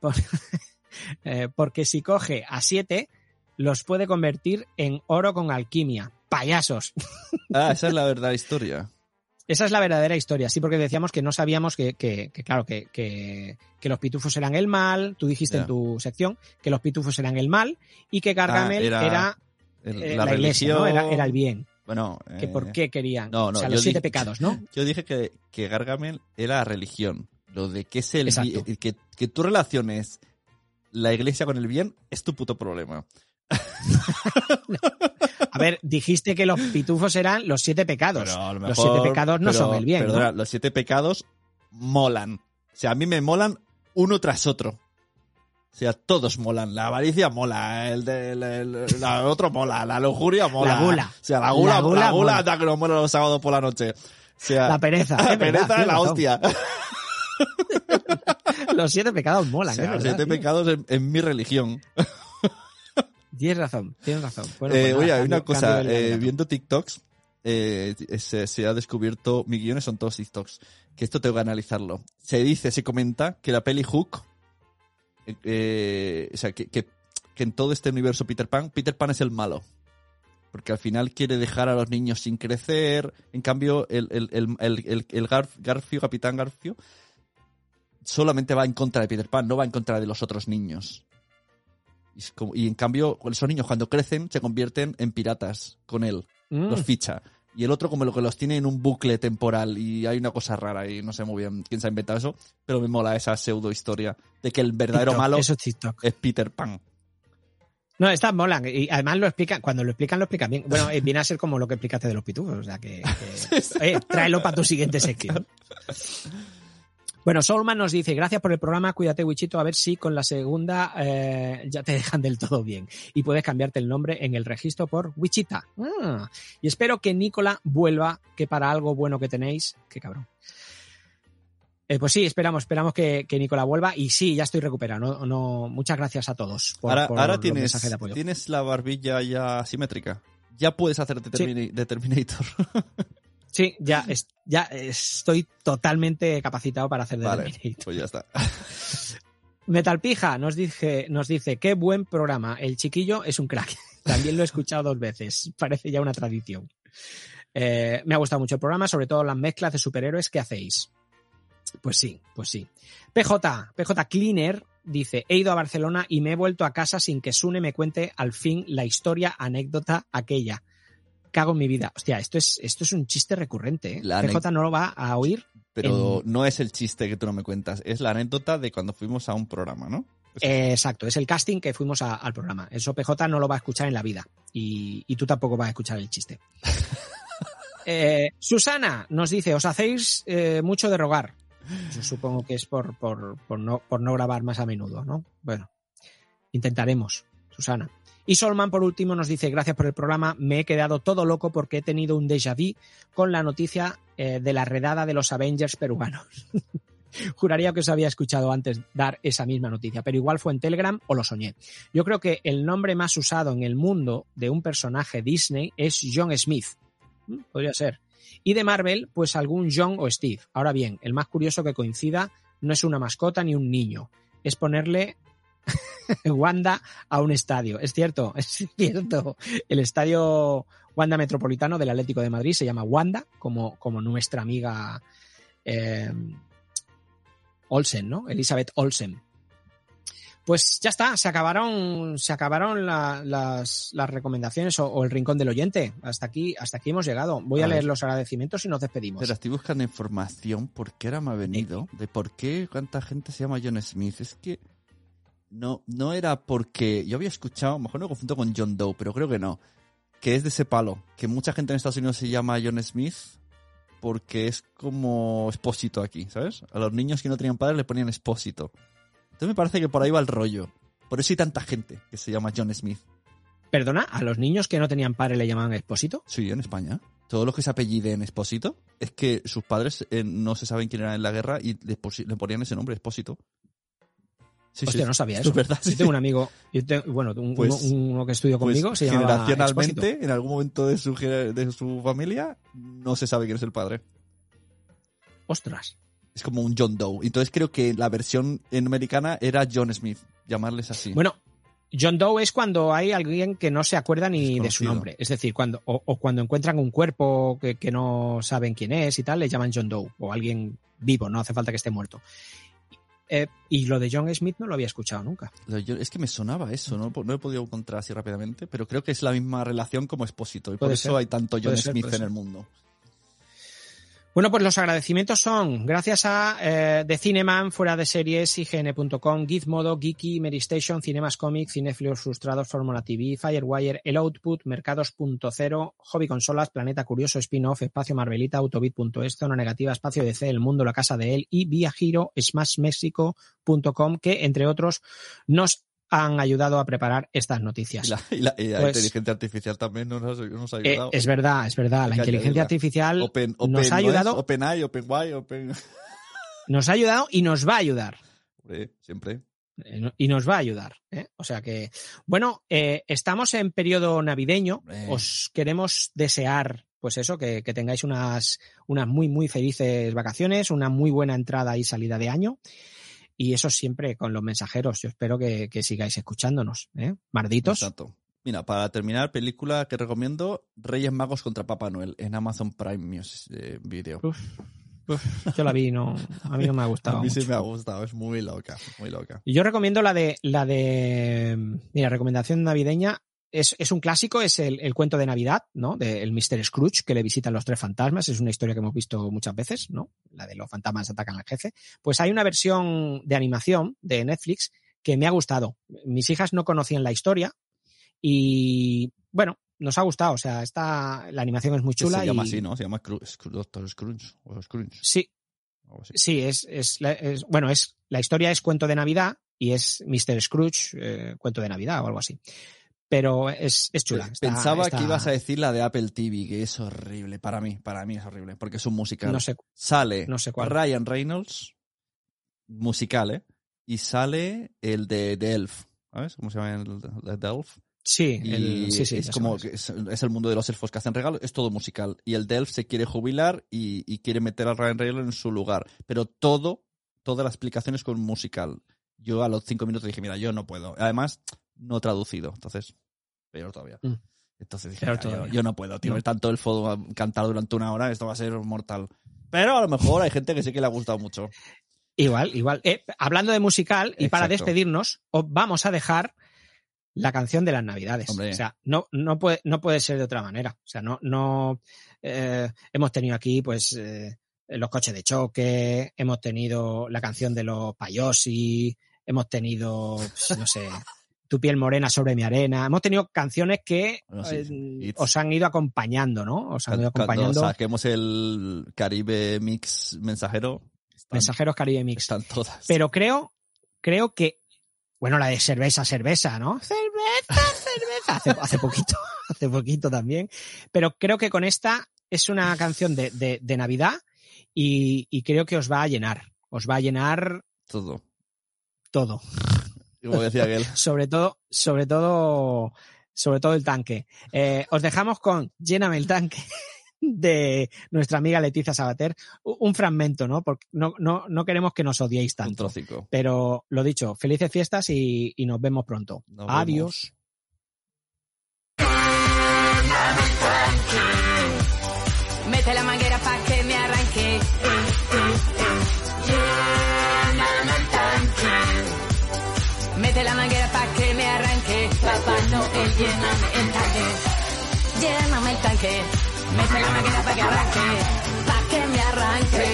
por- [LAUGHS] eh, porque si coge a siete, los puede convertir en oro con alquimia. Payasos. [LAUGHS] Ah, esa es la verdadera historia. Esa es la verdadera historia, sí, porque decíamos que no sabíamos que, que- que, claro, que, que- que los pitufos eran el mal, tú dijiste en tu sección que los pitufos eran el mal y que Gargamel Ah, era era, El- eh, la, la, iglesia, ¿no? religión. era, era el bien. Bueno, Que eh, por qué querían. no, no, o sea, yo los siete dije- pecados, ¿no? Yo dije que, que Gargamel era religión. Lo de que es el bien- que, que tú relaciones la iglesia con el bien es tu puto problema. [LAUGHS] A ver, dijiste que los pitufos eran los siete pecados. Lo los mejor- siete pecados no pero- son el bien. ¿no? Perdona, los siete pecados molan. O sea, a mí me molan uno tras otro. O sea, todos molan. La avaricia mola, el de el- el- la otro mola, la lujuria mola. La gula. O sea, la gula, La gula la gula anda que nos mola los sábados por la noche. O sea, La pereza. [LAUGHS] la verdad, pereza es la razón. hostia. [LAUGHS] Los siete pecados O molan. sea, es los verdad, siete tío. pecados en, en mi religión. [LAUGHS] Tienes razón, tienes razón. Bueno, Eh, pues oye, hay una cosa, eh, viendo TikToks, eh, se, se ha descubierto, mis guiones son todos TikToks, que esto tengo que analizarlo. Se dice, se comenta que la peli Hook, eh, o sea, que, que- que en todo este universo Peter Pan, Peter Pan es el malo. Porque al final quiere dejar a los niños sin crecer. En cambio, el, el, el, el, el- el Garf- Garfio, Capitán Garfio, solamente va en contra de Peter Pan, no va en contra de los otros niños. Y, es como- y en cambio, esos niños cuando crecen se convierten en piratas con él. Mm. Los ficha. Y el otro como lo que los tiene en un bucle temporal y hay una cosa rara y no sé muy bien quién se ha inventado eso, pero me mola esa pseudo historia de que el verdadero TikTok, malo Eso es Peter Pan. No, estas molan. Y además lo explican, cuando lo explican, lo explican bien. Bueno, eh, viene a ser como lo que explicaste de los pitufos. O sea que. que- [LAUGHS] tráelo para tu siguiente sección. [LAUGHS] Bueno, Soulman nos dice, gracias por el programa, cuídate Wichito, a ver si con la segunda eh, ya te dejan del todo bien y puedes cambiarte el nombre en el registro por Wichita. Ah, y espero que Nicola vuelva, que para algo bueno que tenéis, qué cabrón. Eh, pues sí, esperamos, esperamos que, que Nicola vuelva y sí, ya estoy recuperado. No, no- muchas gracias a todos por, ahora por ahora los tienes, mensajes de apoyo. tienes la barbilla ya simétrica. Ya puedes hacer de, Termina- de Terminator. [LAUGHS] Sí, ya, es- ya estoy totalmente capacitado para hacer de vale, Terminator. pues ya está. [LAUGHS] Metalpija nos dice, nos dice, qué buen programa. El chiquillo es un crack. [LAUGHS] También lo he escuchado dos veces. Parece ya una tradición. Eh, me ha gustado mucho el programa, sobre todo las mezclas de superhéroes que hacéis. Pues sí, pues sí. PJ, PJ Cleaner dice, he ido a Barcelona y me he vuelto a casa sin que Sune me cuente al fin la historia, anécdota aquella. Cago en mi vida. Hostia, esto es, esto es un chiste recurrente. ¿eh? La PJ no lo va a oír. Pero en- no es el chiste que tú no me cuentas, es la anécdota de cuando fuimos a un programa, ¿no? Eh, exacto, es el casting que fuimos a- al programa. Eso PJ no lo va a escuchar en la vida. Y, y tú tampoco vas a escuchar el chiste. [LAUGHS] Eh, Susana nos dice, os hacéis eh, mucho de rogar. Yo supongo que es por, por, por no, por no grabar más a menudo, ¿no? Bueno, intentaremos. Susana. Y Solman, por último, nos dice, gracias por el programa, me he quedado todo loco porque he tenido un déjà vu con la noticia eh, de la redada de los Avengers peruanos. [LAUGHS] Juraría que os había escuchado antes dar esa misma noticia, pero igual fue en Telegram o lo soñé. Yo creo que el nombre más usado en el mundo de un personaje Disney es John Smith. Mm, Podría ser. Y de Marvel, pues algún John o Steve. Ahora bien, el más curioso que coincida no es una mascota ni un niño, es ponerle [LAUGHS] Wanda a un estadio. Es cierto, [LAUGHS] es cierto. El estadio Wanda Metropolitano del Atlético de Madrid se llama Wanda, como, como nuestra amiga eh, Olsen, ¿no? Elizabeth Olsen. Pues ya está, se acabaron, se acabaron la- las, las recomendaciones o, o el rincón del oyente. Hasta aquí, hasta aquí hemos llegado. Voy a, A leer los agradecimientos y nos despedimos. Pero estoy buscando información por qué ahora me ha venido, de por qué cuánta gente se llama John Smith. Es que no, no era porque yo había escuchado, a lo mejor no confundo con John Doe, pero creo que no, que es de ese palo, que mucha gente en Estados Unidos se llama John Smith porque es como expósito aquí, ¿sabes? A los niños que no tenían padres le ponían expósito. Entonces me parece que por ahí va el rollo. Por eso hay tanta gente que se llama John Smith. Perdona, ¿a los niños que no tenían padre le llamaban expósito? Sí, en España. Todos los que se apelliden Expósito es que sus padres eh, no se saben quién eran en la guerra y le ponían ese nombre, Expósito. Sí, Hostia, sí, no sabía eso. Es verdad, Yo sí. tengo un amigo, yo tengo- bueno, un- Pues- uno, uno que estudió Pues, conmigo se llamaba generacionalmente, Expósito. en algún momento de su, gener- de su familia, no se sabe quién es el padre. Ostras. Es como un John Doe. Entonces creo que la versión en americana era John Smith, llamarles así. Bueno, John Doe es cuando hay alguien que no se acuerda ni de su nombre. Es decir, cuando, o, o cuando encuentran un cuerpo que, que no saben quién es y tal, le llaman John Doe. O alguien vivo, no hace falta que esté muerto. Eh, y lo de John Smith no lo había escuchado nunca. Es que me sonaba eso, no, no he podido encontrar así rápidamente, pero creo que es la misma relación como Expósito. Y por eso hay tanto John ser, Smith en el mundo. Bueno, pues los agradecimientos son gracias a eh, The Cineman, fuera de series, IGN.com, Gizmodo, Geeky, Meristation, Cinemas Comics, Frustrados, Fórmula TV, Firewire, El Output, Mercados.0, Hobby Consolas, Planeta Curioso, Spin-Off, Espacio Marvelita, Autobit.es, Zona Negativa, Espacio DC, El Mundo, La Casa de Él y Vía Giro, SmashMexico.com, que entre otros nos han ayudado a preparar estas noticias. Y la, y la- y la Pues- inteligencia artificial también nos, ha- nos ha Eh, ayudado. es verdad, es verdad. La Hay inteligencia artificial Open, nos ha ¿no ayudado, OpenAI, OpenY, Open... [LAUGHS] nos ha ayudado y nos va a ayudar. Hombre, siempre. Eh, no- y nos va a ayudar. ¿eh? O sea que, bueno, eh, estamos en periodo navideño. Hombre. Os queremos desear, pues eso, que, que tengáis unas, unas muy, muy felices vacaciones, una muy buena entrada y salida de año. Y eso siempre con los mensajeros. Yo espero que, que sigáis escuchándonos. ¿eh? Marditos. Exacto. Mira, para terminar, película que recomiendo, Reyes Magos contra Papá Noel, en Amazon Prime Music eh, Video. Uf, uf, yo la vi, no, a mí no me ha [LAUGHS] gustado. A mí sí me ha gustado, es muy loca, muy loca. Y yo recomiendo la de, la de, mira, recomendación navideña. Es, es un clásico, es el, el cuento de Navidad, ¿no? Del Mr. Scrooge, que le visitan los tres fantasmas. Es una historia que hemos visto muchas veces, ¿no? La de los fantasmas atacan al jefe. Pues hay una versión de animación de Netflix que me ha gustado. Mis hijas no conocían la historia y, bueno, nos ha gustado. O sea, esta, la animación es muy chula. se llama y- así, ¿no? Se llama Doctor Scrooge. O Scrooge. Sí. Sí, es, es, es- bueno, es la historia es cuento de Navidad y es Mr. Scrooge, eh, cuento de Navidad o algo así. Pero es, es chula. está- Pensaba está- que ibas a decir la de Apple TV, que es horrible. Para mí, para mí es horrible, porque es un musical. No sé, Sale no sé cuál. Ryan Reynolds, musical, ¿eh? Y sale el de The Elf. ¿Sabes cómo se llama el de The Elf? Sí, el- sí, sí, es como es, es el mundo de los elfos que hacen regalos, es todo musical. Y el de Elf se quiere jubilar y, y quiere meter a Ryan Reynolds en su lugar. Pero todo, toda la explicación es con musical. Yo a los cinco minutos dije, mira, yo no puedo. Además, no traducido. Entonces, peor todavía. Mm. Entonces dije, Peor "Mira, yo, todavía". yo no puedo, tío. No. Tanto elfo a cantar durante una hora, esto va a ser mortal. Pero a lo mejor hay gente que sí que le ha gustado mucho. Igual, igual. Eh, hablando de musical, y para despedirnos, os vamos a dejar la canción de las Navidades. Hombre. O sea, no, no, puede, no puede ser de otra manera. O sea, no, no eh, hemos tenido aquí, pues, eh, los coches de choque, hemos tenido la canción de los Payosi, hemos tenido, pues, no sé, [LAUGHS] Tu piel morena sobre mi arena. Hemos tenido canciones que Bueno, sí, eh, os han ido acompañando, ¿no? Os han ido Cuando acompañando. saquemos el Caribe Mix mensajero, están, Mensajeros Caribe Mix. están todas. Pero creo, creo que Bueno, la de cerveza, cerveza, ¿no? [LAUGHS] Cerveza, cerveza. Hace, hace poquito, [LAUGHS] hace poquito también. Pero creo que con esta es una canción de, de, de Navidad y, y creo que os va a llenar. Os va a llenar Todo. todo. Como decía aquel. [LAUGHS] sobre todo, sobre todo, sobre todo el tanque. Eh, os dejamos con Lléname el tanque [LAUGHS] de nuestra amiga Leticia Sabater. Un fragmento, ¿no? Porque no, no, no queremos que nos odiéis Un tanto. trocico. Pero lo dicho, felices fiestas y, y nos vemos pronto. Nos Adiós. Mete la manguera pa' que me arranque. Eh, eh, Mete la manguera pa' que me arranque. Papá Noel, lléname el tanque. Lléname el tanque. Mete la manguera pa' que arranque. Pa' que me arranque.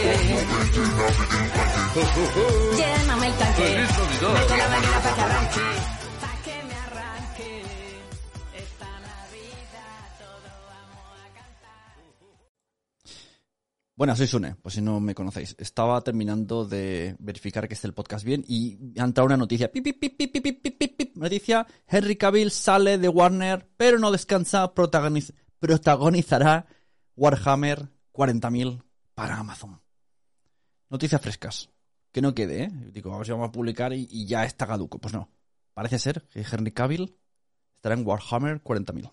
Lléname el tanque. Mete la manguera pa' que arranque. Bueno, soy Sune, pues si no me conocéis. Estaba terminando de verificar que esté el podcast bien y ha entrado una noticia. Pip, pip, pip, noticia, Henry Cavill sale de Warner, pero no descansa, protagonizará Warhammer 40.000 para Amazon. Noticias frescas. Que no quede, ¿eh? Digo, vamos a publicar y, y ya está caduco. Pues no. Parece ser que Henry Cavill estará en Warhammer 40.000.